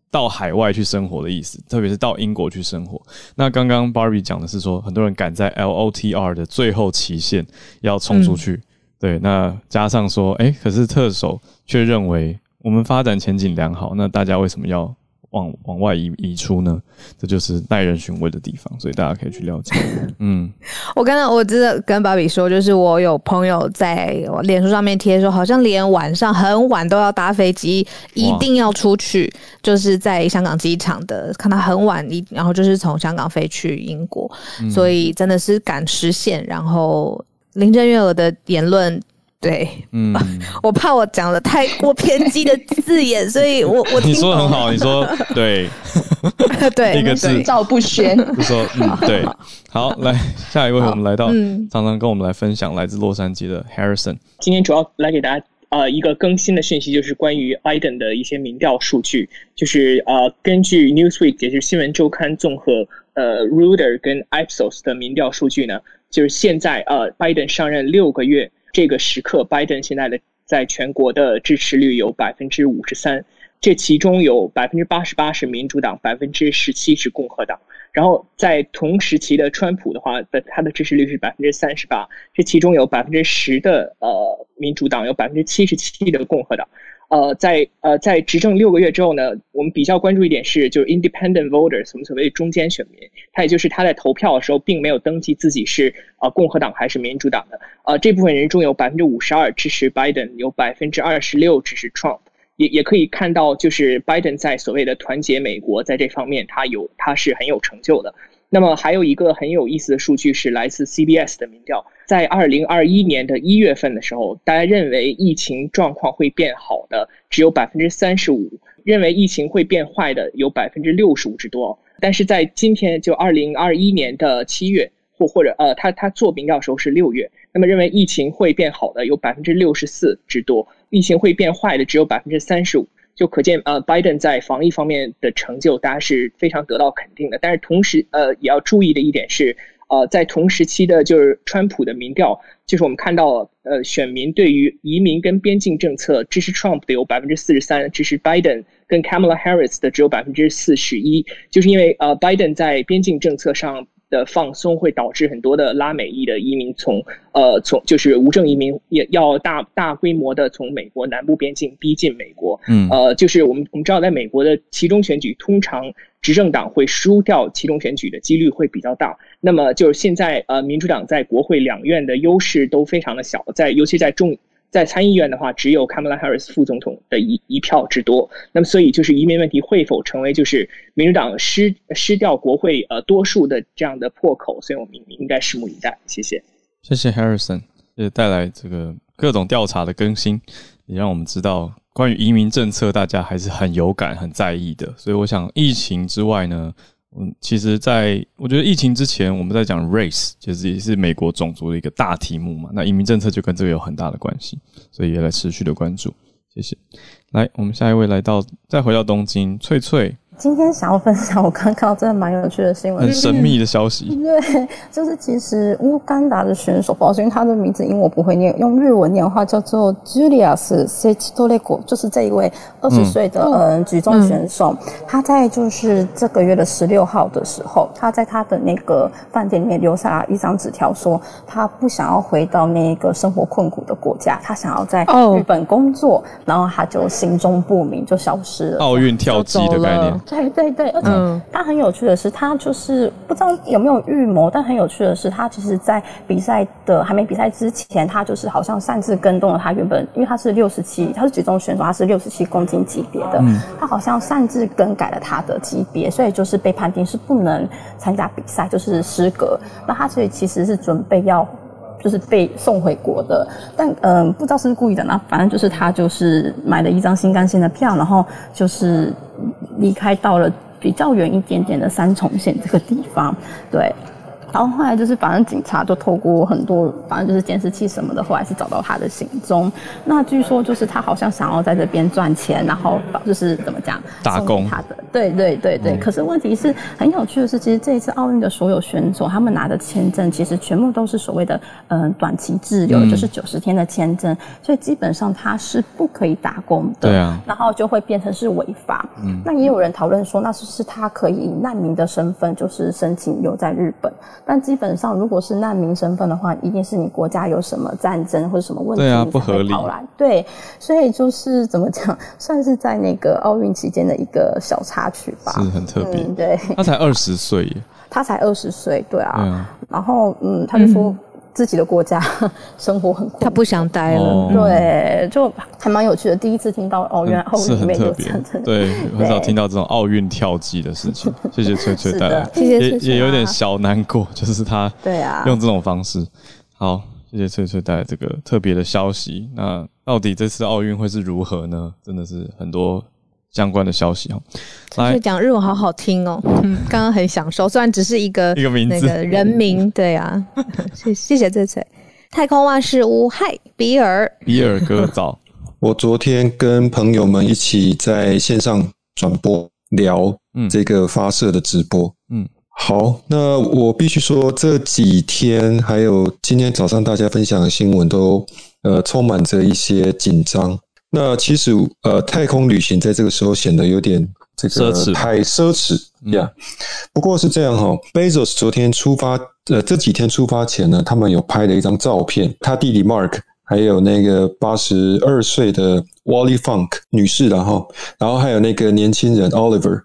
到海外去生活的意思，特别是到英国去生活。那刚刚 Barbie 讲的是说，很多人赶在 L O T R 的最后期限要冲出去，对，那加上说，哎、可是特首却认为我们发展前景良好，那大家为什么要往往外移移出呢？这就是耐人寻味的地方，所以大家可以去了解。嗯，我刚刚我真的跟芭比说，就是我有朋友在我脸书上面贴说，好像连晚上很晚都要搭飞机，一定要出去，就是在香港机场的，看到很晚一，然后就是从香港飞去英国，所以真的是赶时限。然后林郑月娥的言论。对。嗯，我怕我讲了太过偏激的字眼，所以我 我你说的很好，你说 对，对。一个字。对赵不宣，就说嗯对。好，来下一位，我们来到嗯。常常跟我们来分享来自洛杉矶的 Harrison。今天主要来给大家呃一个更新的讯息，就是关于 Biden 的一些民调数据，就是呃根据 Newsweek 也就是新闻周刊综合呃 Reuters 跟 Ipsos 的民调数据呢，就是现在呃 Biden 上任六个月这个时刻，Biden 现在的在全国的支持率有百分之五十三，这其中有百分之八十八是民主党，百分之十七是共和党。然后在同时期的川普的话，的他的支持率是百分之三十八，这其中有百分之十的呃民主党，有百分之七十七的共和党。呃，在呃在执政六个月之后呢，我们比较关注一点是，就是 independent voters，我们所谓中间选民，他也就是他在投票的时候并没有登记自己是呃共和党还是民主党的。呃，这部分人中有百分之五十二支持 Biden，有百分之二十六支持 Trump。也也可以看到，就是 Biden 在所谓的团结美国，在这方面他有他是很有成就的。那么还有一个很有意思的数据是来自 CBS 的民调，在二零二一年的一月份的时候，大家认为疫情状况会变好的只有百分之三十五，认为疫情会变坏的有百分之六十五之多。但是在今天就二零二一年的七月，或或者呃，他他做民调的时候是六月，那么认为疫情会变好的有百分之六十四之多。疫情会变坏的只有百分之三十五，就可见呃，拜登在防疫方面的成就，大家是非常得到肯定的。但是同时呃，也要注意的一点是，呃，在同时期的就是川普的民调，就是我们看到呃选民对于移民跟边境政策支持 Trump 的有百分之四十三，支持 Biden 跟 Kamala Harris 的只有百分之四十一，就是因为呃 Biden 在边境政策上。的放松会导致很多的拉美裔的移民从呃从就是无证移民也要大大规模的从美国南部边境逼近美国，嗯呃就是我们我们知道在美国的其中选举通常执政党会输掉其中选举的几率会比较大，那么就是现在呃民主党在国会两院的优势都非常的小，在尤其在众。在参议院的话，只有 Kamala Harris 副总统的一一票之多。那么，所以就是移民问题会否成为就是民主党失失掉国会呃多数的这样的破口？所以我们应该拭目以待。谢谢，谢谢 Harrison，也带来这个各种调查的更新，也让我们知道关于移民政策，大家还是很有感、很在意的。所以，我想疫情之外呢？嗯，其实，在我觉得疫情之前，我们在讲 race，其实也是美国种族的一个大题目嘛。那移民政策就跟这个有很大的关系，所以也来持续的关注。谢谢。来，我们下一位来到，再回到东京，翠翠。今天想要分享我刚看到真的蛮有趣的新闻，很神秘的消息。对，就是其实乌干达的选手，不好意思，因为他的名字因为我不会念，用日文念的话叫做 Julius s e c h t o l e k o 就是这一位二十岁的嗯举重选手。他在就是这个月的十六号的时候，他在他的那个饭店里面留下一张纸条，说他不想要回到那个生活困苦的国家，他想要在日本工作，然后他就行踪不明，就消失了。奥运跳机的概念。对对对，而且他很有趣的是，他就是不知道有没有预谋，但很有趣的是，他其实，在比赛的还没比赛之前，他就是好像擅自跟动了他原本，因为他是六十七，他是举重选手，他是六十七公斤级别的，他好像擅自更改了他的级别，所以就是被判定是不能参加比赛，就是失格。那他所以其实是准备要。就是被送回国的，但嗯，不知道是不是故意的呢。反正就是他就是买了一张新干线的票，然后就是离开到了比较远一点点的三重县这个地方，对。然后后来就是，反正警察就透过很多，反正就是监视器什么的，后来是找到他的行踪。那据说就是他好像想要在这边赚钱，然后就是怎么讲，打工他的，对对对对。可是问题是很有趣的是，其实这一次奥运的所有选手，他们拿的签证其实全部都是所谓的嗯短期滞留，就是九十天的签证，所以基本上他是不可以打工的。对啊。然后就会变成是违法。嗯。那也有人讨论说，那是不是他可以以难民的身份，就是申请留在日本？但基本上，如果是难民身份的话，一定是你国家有什么战争或者什么问题，对啊，不合理。对，所以就是怎么讲，算是在那个奥运期间的一个小插曲吧，是很特别。对，他才二十岁耶，他才二十岁，对啊。然后，嗯，他就说。自己的国家 生活很苦，他不想待了。对，就还蛮有趣的。第一次听到哦，原来奥运里面有这样对，很少听到这种奥运跳机的事情。谢谢翠翠带来，谢谢也也有点小难过，就是他对啊，用这种方式。好，谢谢翠翠带来这个特别的消息。那到底这次奥运会是如何呢？真的是很多。相关的消息哦，来。讲日文好好听哦，嗯，刚刚很享受，虽然只是一个 一个名字，人名，对啊，谢谢谢这次太空万事屋，嗨，比尔，比尔哥早，我昨天跟朋友们一起在线上转播聊这个发射的直播，嗯，好，那我必须说这几天还有今天早上大家分享的新闻都呃充满着一些紧张。那其实，呃，太空旅行在这个时候显得有点这个太奢侈呀。不过是这样哈，Bezos 昨天出发，呃，这几天出发前呢，他们有拍了一张照片，他弟弟 Mark 还有那个八十二岁的 Wally Funk 女士，然后，然后还有那个年轻人 Oliver。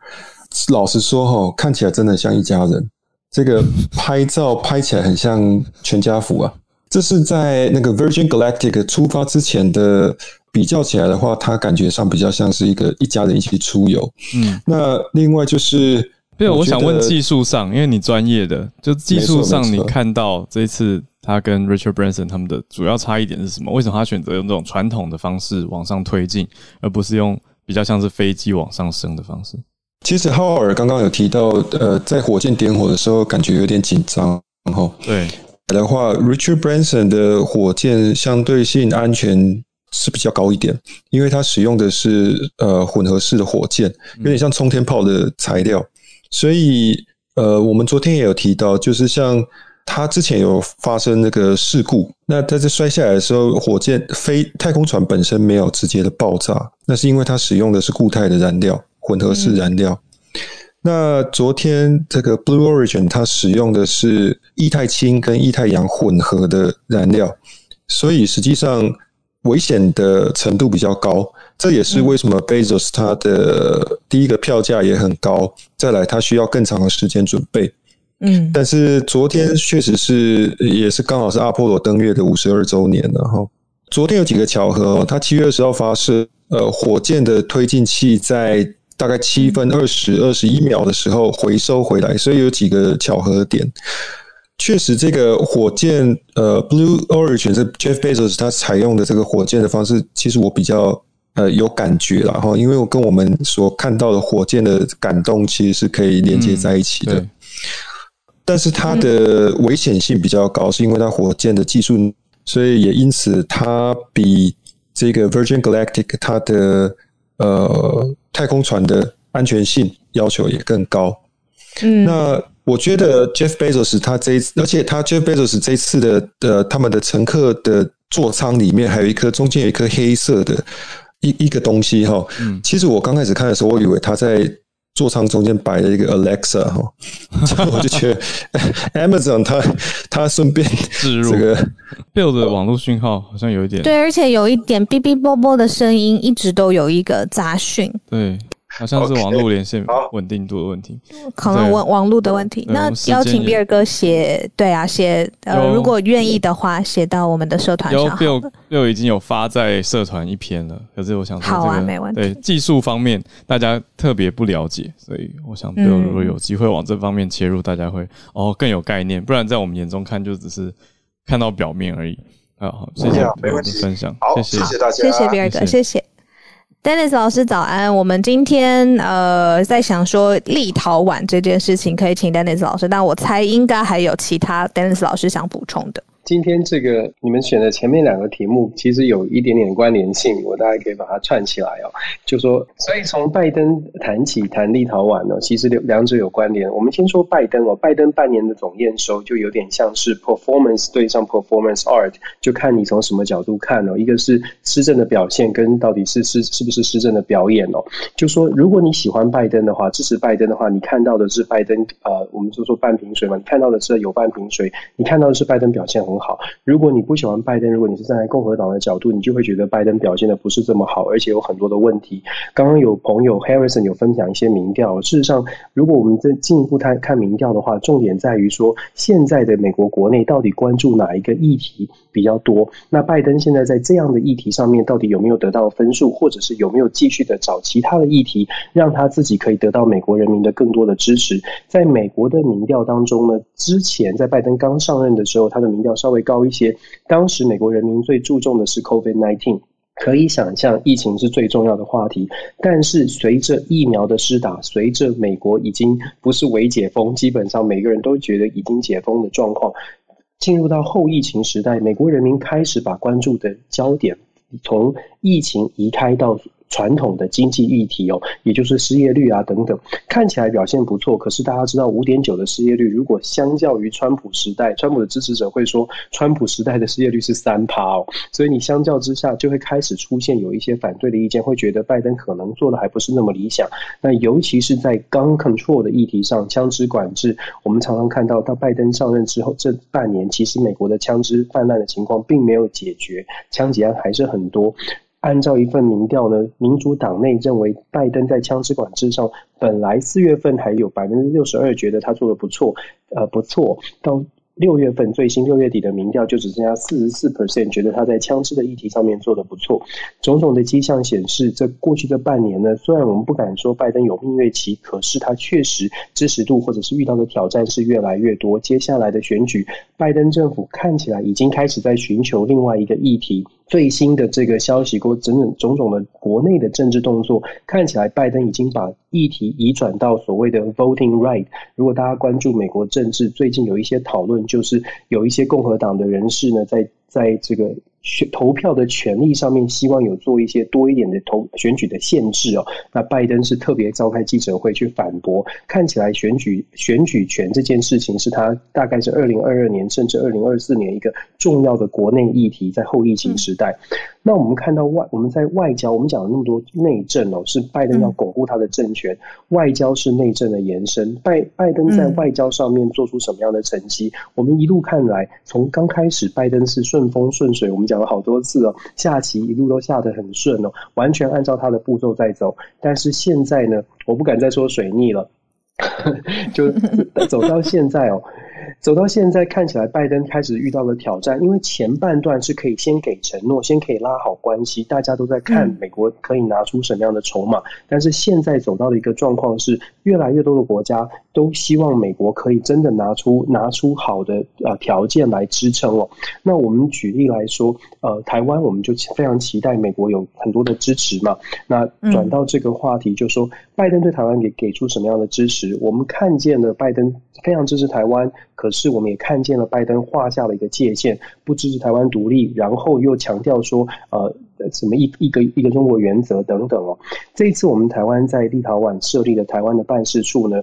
老实说哈，看起来真的像一家人。这个拍照拍起来很像全家福啊。这是在那个 Virgin Galactic 出发之前的。比较起来的话，他感觉上比较像是一个一家人一起出游。嗯，那另外就是，对，我想问技术上，因为你专业的，就技术上你看到这一次他跟 Richard Branson 他们的主要差异点是什么？为什么他选择用这种传统的方式往上推进，而不是用比较像是飞机往上升的方式？其实浩尔刚刚有提到，呃，在火箭点火的时候感觉有点紧张，然后对的话，Richard Branson 的火箭相对性安全。是比较高一点，因为它使用的是呃混合式的火箭，有点像冲天炮的材料，所以呃我们昨天也有提到，就是像它之前有发生那个事故，那在这摔下来的时候，火箭飞太空船本身没有直接的爆炸，那是因为它使用的是固态的燃料，混合式燃料。那昨天这个 Blue Origin 它使用的是液态氢跟液态氧混合的燃料，所以实际上危险的程度比较高。这也是为什么 Bezos 它的第一个票价也很高，再来他需要更长的时间准备。嗯，但是昨天确实是也是刚好是阿波罗登月的五十二周年了哈。昨天有几个巧合，他七月二十号发射，呃，火箭的推进器在。大概七分二十二十一秒的时候回收回来，所以有几个巧合点。确实，这个火箭呃，Blue Origin 这 Jeff Bezos 他采用的这个火箭的方式，其实我比较呃有感觉了哈，因为我跟我们所看到的火箭的感动其实是可以连接在一起的。但是它的危险性比较高，是因为它火箭的技术，所以也因此它比这个 Virgin Galactic 它的呃。太空船的安全性要求也更高。嗯，那我觉得 Jeff Bezos 他这一次，而且他 Jeff Bezos 这次的的他们的乘客的座舱里面还有一颗中间有一颗黑色的一一个东西哈。嗯，其实我刚开始看的时候，我以为他在座舱中间摆了一个 Alexa 哈，我就觉得 Amazon 他他顺便置入这个 Bill 的网络讯号好像有一点对，而且有一点哔哔啵啵的声音，一直都有一个杂讯。对。好像是网络连线稳定度的问题，可能网网络的问题。那邀请比尔哥写，对啊，写呃，如果愿意的话，写到我们的社团上。六六已经有发在社团一篇了，可是我想好啊，没问题。对技术方面，大家特别不了解，所以我想，如果有机会往这方面切入，大家会哦更有概念。不然在我们眼中看，就只是看到表面而已。好，谢谢没问题分享，谢谢谢谢大家，谢谢比尔哥，谢谢。Dennis 老师早安，我们今天呃在想说立陶宛这件事情，可以请 Dennis 老师，但我猜应该还有其他 Dennis 老师想补充的。今天这个你们选的前面两个题目，其实有一点点关联性，我大概可以把它串起来哦。就说，所以从拜登谈起谈立陶宛呢，其实两两者有关联。我们先说拜登哦，拜登半年的总验收就有点像是 performance 对上 performance art，就看你从什么角度看哦。一个是施政的表现，跟到底是是是不是施政的表演哦。就说如果你喜欢拜登的话，支持拜登的话，你看到的是拜登呃，我们就说半瓶水嘛，你看到的是有半瓶水，你看到的是拜登表现很。很好。如果你不喜欢拜登，如果你是站在共和党的角度，你就会觉得拜登表现的不是这么好，而且有很多的问题。刚刚有朋友 Harrison 有分享一些民调，事实上，如果我们再进一步看看民调的话，重点在于说，现在的美国国内到底关注哪一个议题比较多？那拜登现在在这样的议题上面，到底有没有得到分数，或者是有没有继续的找其他的议题，让他自己可以得到美国人民的更多的支持？在美国的民调当中呢，之前在拜登刚上任的时候，他的民调。稍微高一些。当时美国人民最注重的是 COVID-19，可以想象疫情是最重要的话题。但是随着疫苗的施打，随着美国已经不是微解封，基本上每个人都觉得已经解封的状况，进入到后疫情时代，美国人民开始把关注的焦点从疫情移开到。传统的经济议题哦，也就是失业率啊等等，看起来表现不错。可是大家知道，五点九的失业率，如果相较于川普时代，川普的支持者会说，川普时代的失业率是三趴哦。所以你相较之下，就会开始出现有一些反对的意见，会觉得拜登可能做的还不是那么理想。那尤其是在 gun control 的议题上，枪支管制，我们常常看到，到拜登上任之后这半年，其实美国的枪支泛滥的情况并没有解决，枪击案还是很多。按照一份民调呢，民主党内认为拜登在枪支管制上，本来四月份还有百分之六十二觉得他做的不错，呃不错，到。六月份最新六月底的民调就只剩下四十四 percent，觉得他在枪支的议题上面做的不错。种种的迹象显示，这过去这半年呢，虽然我们不敢说拜登有蜜月期，可是他确实支持度或者是遇到的挑战是越来越多。接下来的选举，拜登政府看起来已经开始在寻求另外一个议题。最新的这个消息，过整整种种的国内的政治动作，看起来拜登已经把议题移转到所谓的 voting right。如果大家关注美国政治，最近有一些讨论。就是有一些共和党的人士呢，在在这个选投票的权利上面，希望有做一些多一点的投选举的限制哦。那拜登是特别召开记者会去反驳，看起来选举选举权这件事情是他大概是二零二二年甚至二零二四年一个重要的国内议题，在后疫情时代。那我们看到外我们在外交，我们讲了那么多内政哦，是拜登要巩固他的政权，外交是内政的延伸。拜拜登在外交上面做出什么样的成绩？我们一路看来，从刚开始拜登是顺风顺水，我们讲了好多次哦，下棋一路都下得很顺哦，完全按照他的步骤在走。但是现在呢，我不敢再说水逆了，就 走到现在哦。走到现在，看起来拜登开始遇到了挑战，因为前半段是可以先给承诺，先可以拉好关系，大家都在看美国可以拿出什么样的筹码。但是现在走到的一个状况是，越来越多的国家都希望美国可以真的拿出拿出好的呃条件来支撑哦。那我们举例来说，呃，台湾我们就非常期待美国有很多的支持嘛。那转到这个话题，就说拜登对台湾给给出什么样的支持？我们看见了拜登非常支持台湾。可是我们也看见了拜登画下了一个界限，不支持台湾独立，然后又强调说，呃，什么一一个一个中国原则等等哦。这一次我们台湾在立陶宛设立的台湾的办事处呢？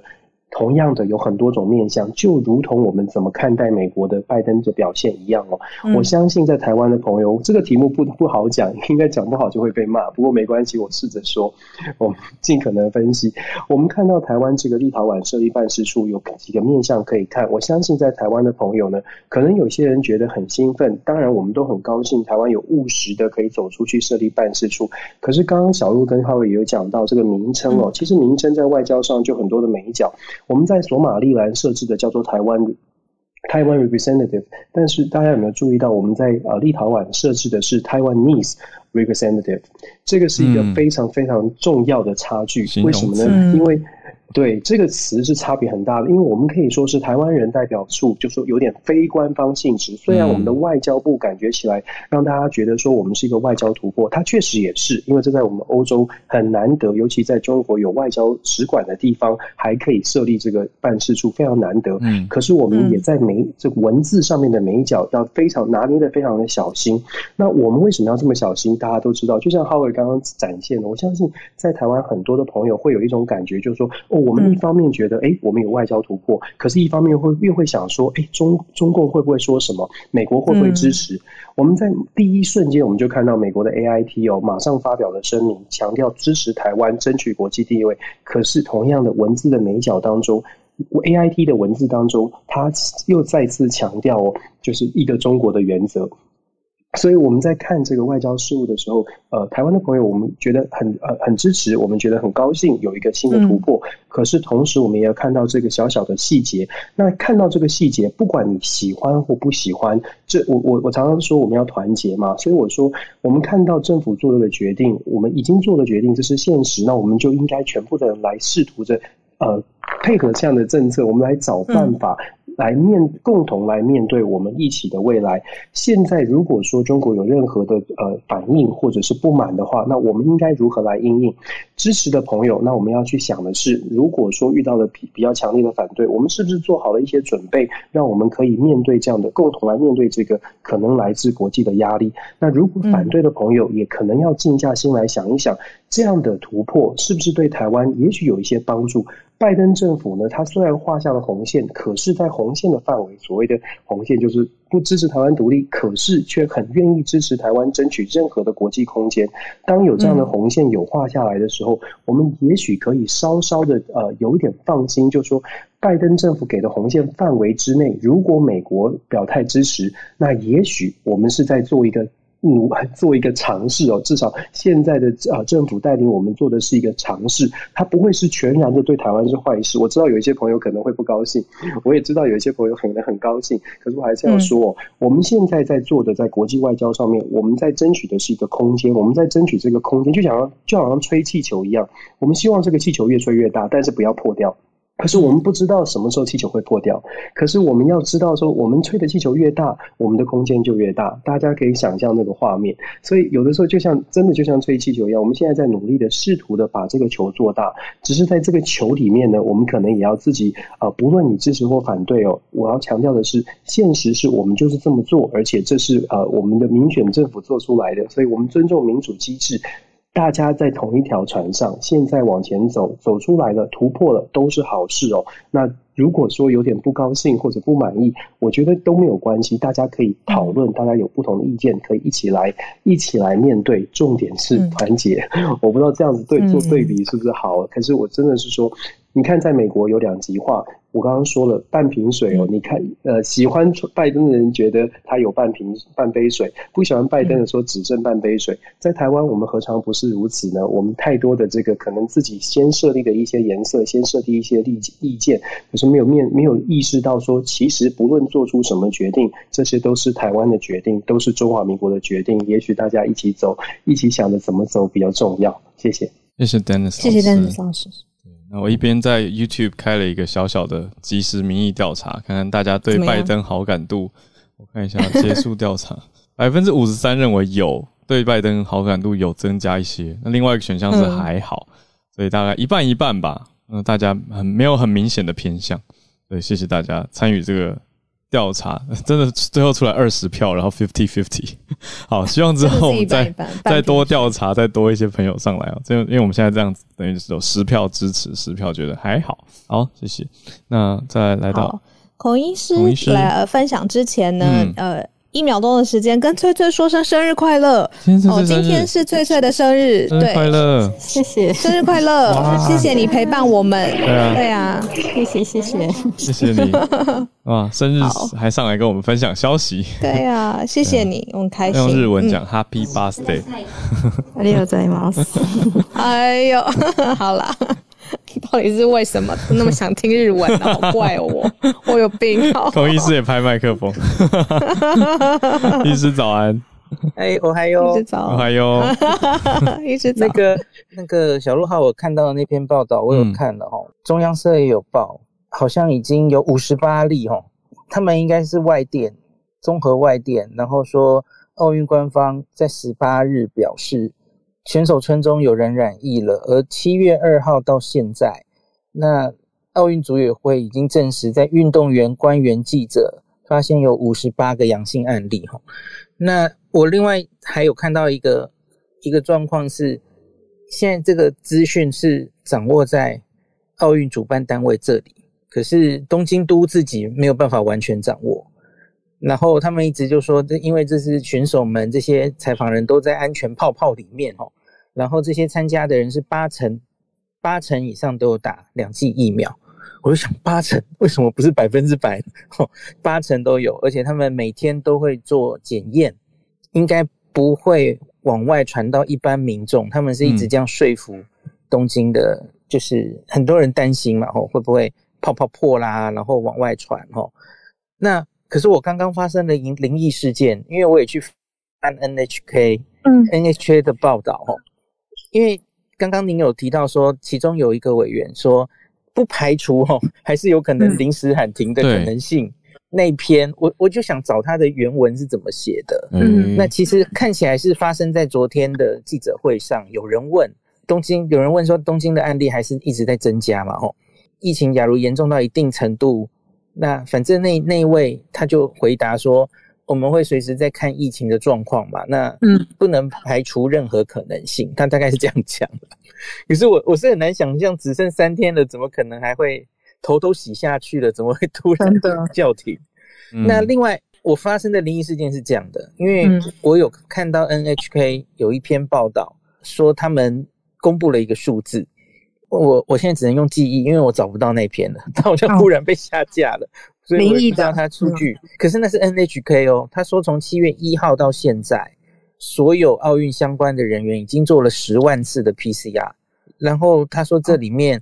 同样的有很多种面向，就如同我们怎么看待美国的拜登的表现一样哦。我相信在台湾的朋友，这个题目不不好讲，应该讲不好就会被骂。不过没关系，我试着说，我尽可能分析。我们看到台湾这个立陶宛设立办事处有几个面向可以看。我相信在台湾的朋友呢，可能有些人觉得很兴奋，当然我们都很高兴台湾有务实的可以走出去设立办事处。可是刚刚小鹿跟浩伟也有讲到这个名称哦，其实名称在外交上就很多的美角。我们在索马利兰设置的叫做台湾台湾 representative，但是大家有没有注意到，我们在呃立陶宛设置的是台湾 nese representative，这个是一个非常非常重要的差距。为什么呢？因为对这个词是差别很大的，因为我们可以说是台湾人代表处，就说有点非官方性质。虽然我们的外交部感觉起来让大家觉得说我们是一个外交突破，它确实也是，因为这在我们欧洲很难得，尤其在中国有外交使馆的地方还可以设立这个办事处，非常难得。嗯，可是我们也在每这文字上面的每一角要非常拿捏的非常的小心。那我们为什么要这么小心？大家都知道，就像 Howard 刚刚展现的，我相信在台湾很多的朋友会有一种感觉，就是说哦。我们一方面觉得，哎，我们有外交突破，可是一方面会又会想说，哎，中中共会不会说什么？美国会不会支持？我们在第一瞬间，我们就看到美国的 A I T 哦，马上发表了声明，强调支持台湾，争取国际地位。可是同样的文字的美角当中，A I T 的文字当中，它又再次强调哦，就是一个中国的原则。所以我们在看这个外交事务的时候，呃，台湾的朋友我们觉得很呃很支持，我们觉得很高兴有一个新的突破。可是同时，我们也要看到这个小小的细节。那看到这个细节，不管你喜欢或不喜欢，这我我我常常说我们要团结嘛。所以我说，我们看到政府做了个决定，我们已经做了决定，这是现实。那我们就应该全部的人来试图着呃配合这样的政策，我们来找办法。来面共同来面对我们一起的未来。现在如果说中国有任何的呃反应或者是不满的话，那我们应该如何来应应？支持的朋友，那我们要去想的是，如果说遇到了比比较强烈的反对，我们是不是做好了一些准备，让我们可以面对这样的共同来面对这个可能来自国际的压力？那如果反对的朋友也可能要静下心来想一想，这样的突破是不是对台湾也许有一些帮助？拜登政府呢，他虽然画下了红线，可是，在红线的范围，所谓的红线就是不支持台湾独立，可是却很愿意支持台湾争取任何的国际空间。当有这样的红线有画下来的时候，我们也许可以稍稍的呃有一点放心，就说拜登政府给的红线范围之内，如果美国表态支持，那也许我们是在做一个。努做一个尝试哦，至少现在的啊政府带领我们做的是一个尝试，它不会是全然的对台湾是坏事。我知道有一些朋友可能会不高兴，我也知道有一些朋友可能很高兴。可是我还是要说，我们现在在做的在国际外交上面，我们在争取的是一个空间，我们在争取这个空间，就想要就好像吹气球一样，我们希望这个气球越吹越大，但是不要破掉。可是我们不知道什么时候气球会破掉。可是我们要知道，说我们吹的气球越大，我们的空间就越大。大家可以想象那个画面。所以有的时候就像真的就像吹气球一样，我们现在在努力的试图的把这个球做大。只是在这个球里面呢，我们可能也要自己啊，不论你支持或反对哦，我要强调的是，现实是我们就是这么做，而且这是呃我们的民选政府做出来的，所以我们尊重民主机制。大家在同一条船上，现在往前走，走出来了，突破了，都是好事哦。那如果说有点不高兴或者不满意，我觉得都没有关系，大家可以讨论，大家有不同的意见，可以一起来，一起来面对。重点是团结。我不知道这样子对做对比是不是好，可是我真的是说，你看，在美国有两极化。我刚刚说了半瓶水哦，你看，呃，喜欢拜登的人觉得他有半瓶半杯水，不喜欢拜登的说只剩半杯水。在台湾，我们何尝不是如此呢？我们太多的这个可能自己先设立的一些颜色，先设立一些意意见，可是没有面没有意识到说，其实不论做出什么决定，这些都是台湾的决定，都是中华民国的决定。也许大家一起走，一起想着怎么走比较重要。谢谢，谢谢 Dennis，谢谢 Dennis 老师。那我一边在 YouTube 开了一个小小的即时民意调查，看看大家对拜登好感度。我看一下结束调查，百分之五十三认为有对拜登好感度有增加一些，那另外一个选项是还好，所以大概一半一半吧。那，大家很没有很明显的偏向。对，谢谢大家参与这个。调查 真的最后出来二十票，然后 fifty fifty，好，希望之后我们再再多调查，再多一些朋友上来哦。这因为我们现在这样子，等于是有十票支持，十票觉得还好。好，谢谢。那再来到孔医师来分享之前呢，呃。一秒钟的时间，跟翠翠说声生日快乐哦！今天是翠翠的生日，对，快乐，谢谢，生日快乐，谢谢你陪伴我们，对啊，谢谢谢谢谢谢你哇！生日还上来跟我们分享消息，对啊，谢谢你，我很开心。用日文讲 Happy Birthday，ありがとうございます。哎呦，好啦。 到底是为什么那么想听日文呢？好怪我，我有病。孔医师也拍麦克风。医师早安。哎，我还有，我还有，一直那个那个小鹿号，我看到的那篇报道，我有看了哈。中央社也有报，好像已经有五十八例哈。他们应该是外电，综合外电，然后说奥运官方在十八日表示。选手村中有人染疫了，而七月二号到现在，那奥运组委会已经证实，在运动员、官员、记者发现有五十八个阳性案例。哈，那我另外还有看到一个一个状况是，现在这个资讯是掌握在奥运主办单位这里，可是东京都自己没有办法完全掌握。然后他们一直就说，这因为这是选手们这些采访人都在安全泡泡里面哦，然后这些参加的人是八成八成以上都有打两剂疫苗，我就想八成为什么不是百分之百？八成都有，而且他们每天都会做检验，应该不会往外传到一般民众。他们是一直这样说服东京的，就是很多人担心嘛，哦会不会泡泡破啦，然后往外传，哦那。可是我刚刚发生了灵灵异事件，因为我也去看 NHK，嗯，NHK 的报道哦。因为刚刚您有提到说，其中有一个委员说，不排除哦，还是有可能临时喊停的可能性。那篇我我就想找他的原文是怎么写的。嗯，那其实看起来是发生在昨天的记者会上，有人问东京，有人问说东京的案例还是一直在增加嘛？吼，疫情假如严重到一定程度。那反正那那位他就回答说，我们会随时在看疫情的状况嘛。那嗯，不能排除任何可能性。他大概是这样讲的。可是我我是很难想象，只剩三天了，怎么可能还会头都洗下去了？怎么会突然的 叫停？那另外，我发生的灵异事件是这样的，因为我有看到 NHK 有一篇报道，说他们公布了一个数字。我我现在只能用记忆，因为我找不到那篇了，它好像忽然被下架了，所以我不知道它数据。可是那是 NHK 哦，他说从七月一号到现在，所有奥运相关的人员已经做了十万次的 PCR，然后他说这里面，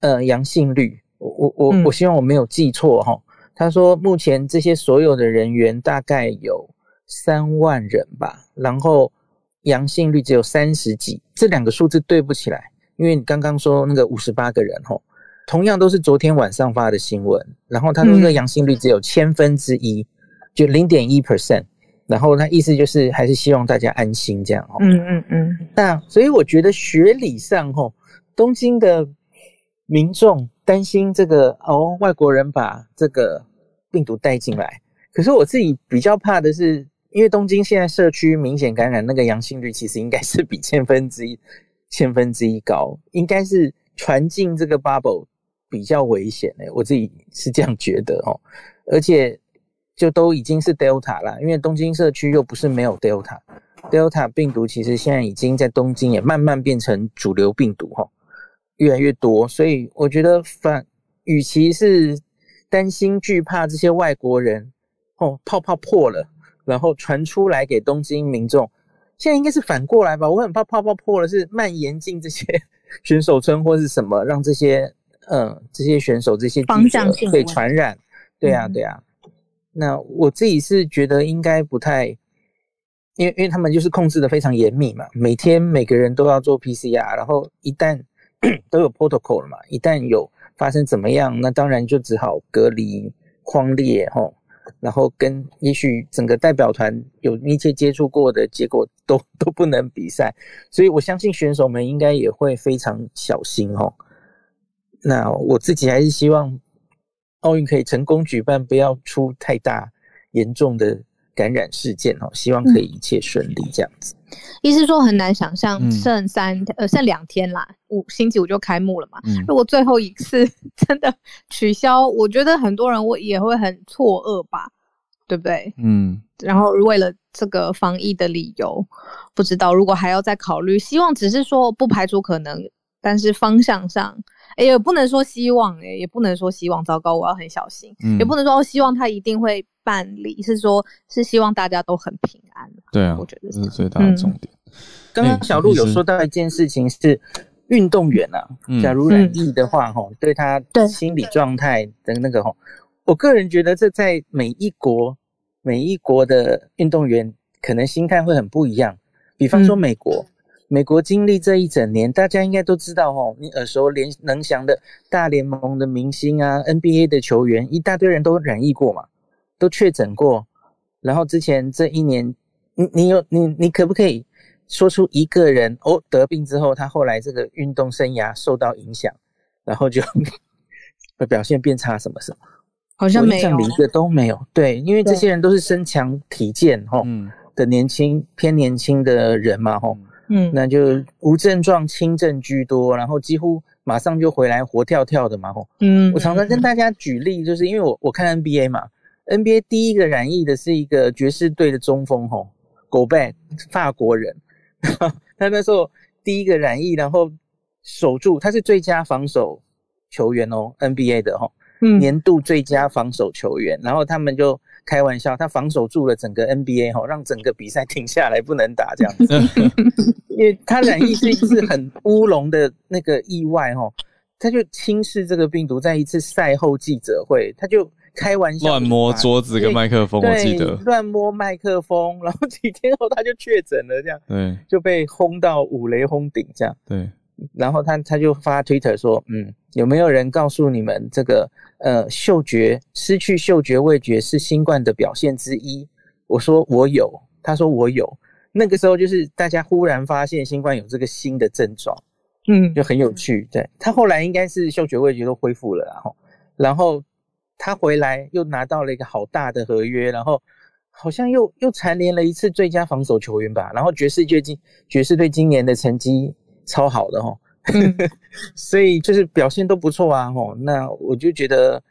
呃，阳性率，我我我我希望我没有记错哈，他说目前这些所有的人员大概有三万人吧，然后阳性率只有三十几，这两个数字对不起来。因为你刚刚说那个五十八个人吼，同样都是昨天晚上发的新闻，然后他说这个阳性率只有千分之一，就零点一 percent，然后他意思就是还是希望大家安心这样哦。嗯嗯嗯。那所以我觉得学理上吼，东京的民众担心这个哦，外国人把这个病毒带进来，可是我自己比较怕的是，因为东京现在社区明显感染那个阳性率其实应该是比千分之一千分之一高，应该是传进这个 bubble。比较危险诶，我自己是这样觉得哦，而且就都已经是 Delta 了，因为东京社区又不是没有 Delta，Delta 病毒其实现在已经在东京也慢慢变成主流病毒哈，越来越多，所以我觉得反与其是担心惧怕这些外国人哦泡泡破了，然后传出来给东京民众，现在应该是反过来吧，我很怕泡泡破了是蔓延进这些 选手村或是什么，让这些。嗯，这些选手这些记者被传染，对啊，对啊。那我自己是觉得应该不太，因为因为他们就是控制的非常严密嘛，每天每个人都要做 PCR，然后一旦 都有 protocol 了嘛，一旦有发生怎么样，那当然就只好隔离、框列吼，然后跟也许整个代表团有密切接触过的结果都 都不能比赛，所以我相信选手们应该也会非常小心哦。那我自己还是希望奥运可以成功举办，不要出太大严重的感染事件哦。希望可以一切顺利这样子。意思说很难想象剩三呃剩两天啦，五星期五就开幕了嘛。如果最后一次 真的取消，我觉得很多人会也会很错愕吧，对不对？嗯。然后为了这个防疫的理由，不知道如果还要再考虑，希望只是说不排除可能，但是方向上。也不能说希望，哎，也不能说希望糟糕，我要很小心。也不能说希望他一定会办理，是说，是希望大家都很平安。对啊，我觉得是最大的重点。刚刚小鹿有说到一件事情是，运动员啊，假如染疫的话，哈，对他心理状态的那个哈，我个人觉得这在每一国每一国的运动员可能心态会很不一样。比方说美国。美国经历这一整年，大家应该都知道哦。你耳熟能详的大联盟的明星啊，NBA 的球员，一大堆人都染疫过嘛，都确诊过。然后之前这一年，你你有你你可不可以说出一个人哦得病之后，他后来这个运动生涯受到影响，然后就 表现变差什么什么？好像没有，一个都没有。对，因为这些人都是身强体健哈的年轻偏年轻的人嘛哈。嗯，那就无症状轻症居多，然后几乎马上就回来活跳跳的嘛吼。嗯，我常常跟大家举例，就是因为我我看 NBA 嘛，NBA 第一个染疫的是一个爵士队的中锋吼，狗贝法国人，他那时候第一个染疫，然后守住，他是最佳防守球员哦，NBA 的吼，年度最佳防守球员，然后他们就。开玩笑，他防守住了整个 NBA 哈，让整个比赛停下来不能打这样子，因为他染疫是一次很乌龙的那个意外哈，他就轻视这个病毒，在一次赛后记者会，他就开玩笑乱摸桌子跟麦克风，我记得乱摸麦克风，然后几天后他就确诊了，这样对就被轰到五雷轰顶这样对。然后他他就发 Twitter 说，嗯，有没有人告诉你们这个呃嗅觉失去嗅觉味觉是新冠的表现之一？我说我有，他说我有。那个时候就是大家忽然发现新冠有这个新的症状，嗯，就很有趣。对他后来应该是嗅觉味觉都恢复了，然后然后他回来又拿到了一个好大的合约，然后好像又又蝉联了一次最佳防守球员吧。然后爵士队今爵士队今年的成绩。超好的哈，所以就是表现都不错啊吼。那我就觉得，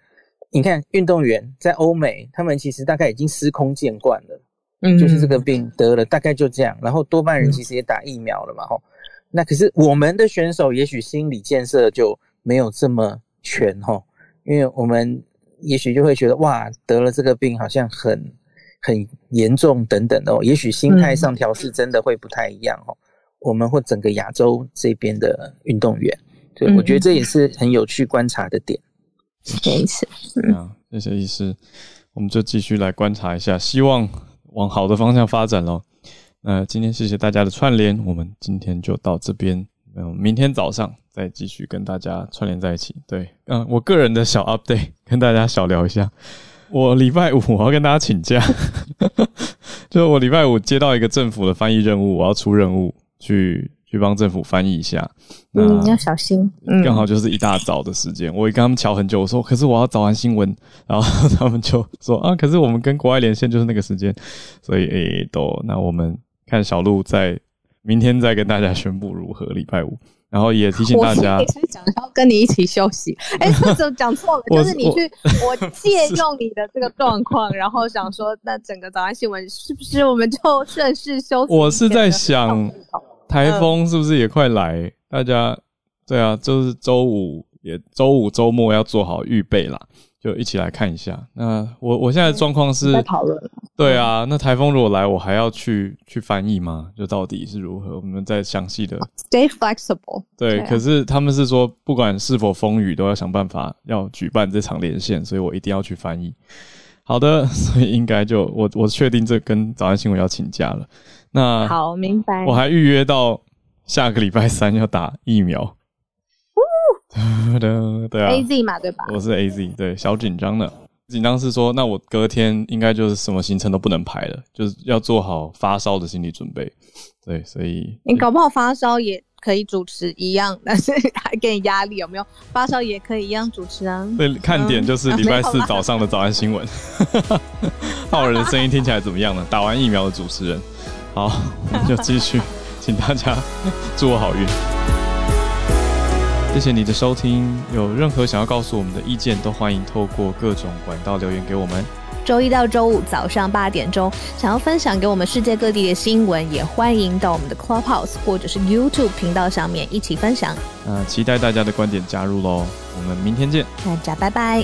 你看运动员在欧美，他们其实大概已经司空见惯了，嗯，就是这个病得了，大概就这样。然后多半人其实也打疫苗了嘛吼。那可是我们的选手，也许心理建设就没有这么全吼，因为我们也许就会觉得哇，得了这个病好像很很严重等等哦，也许心态上调试真的会不太一样哦。我们或整个亚洲这边的运动员，对，我觉得这也是很有趣观察的点。谢谢，嗯，谢谢医师，我们就继续来观察一下，希望往好的方向发展喽。那今天谢谢大家的串联，我们今天就到这边，嗯，明天早上再继续跟大家串联在一起。对，嗯，我个人的小 update 跟大家小聊一下。我礼拜五我要跟大家请假，就我礼拜五接到一个政府的翻译任务，我要出任务去去帮政府翻译一下。嗯，要小心。嗯，刚好就是一大早的时间，我跟他们瞧很久，我说可是我要早完新闻，然后他们就说啊，可是我们跟国外连线就是那个时间，所以诶，都那我们看小鹿在明天再跟大家宣布如何。礼拜五。然后也提醒大家，我是想要跟你一起休息。哎，怎么讲错了？就是你去，我 借用你的这个状况，然后想说，那整个早安新闻是不是我们就顺势休息？我是在想，台风是不是也快来？大家对啊，就是周五也周五周末要做好预备啦。就一起来看一下。那我我现在的状况是在讨论。对啊，那台风如果来，我还要去去翻译吗？就到底是如何？我们再详细的。Stay flexible。对，可是他们是说，不管是否风雨，都要想办法要举办这场连线，所以我一定要去翻译。好的，所以应该就我我确定这跟早安新闻要请假了。那好，明白。我还预约到下个礼拜三要打疫苗。对啊，A Z 嘛，对吧？我是 A Z，对，小紧张的，紧张是说，那我隔天应该就是什么行程都不能排了，就是要做好发烧的心理准备。对，所以你搞不好发烧也可以主持一样，但是还给你压力，有没有？发烧也可以一样主持啊。对，看点就是礼拜四早上的早安新闻。浩人的声音听起来怎么样呢？打完疫苗的主持人，好，我们就继续，请大家祝我好运。谢谢你的收听，有任何想要告诉我们的意见，都欢迎透过各种管道留言给我们。周一到周五早上八点钟，想要分享给我们世界各地的新闻，也欢迎到我们的 Clubhouse 或者是 YouTube 频道上面一起分享。那期待大家的观点加入喽，我们明天见，大家拜拜。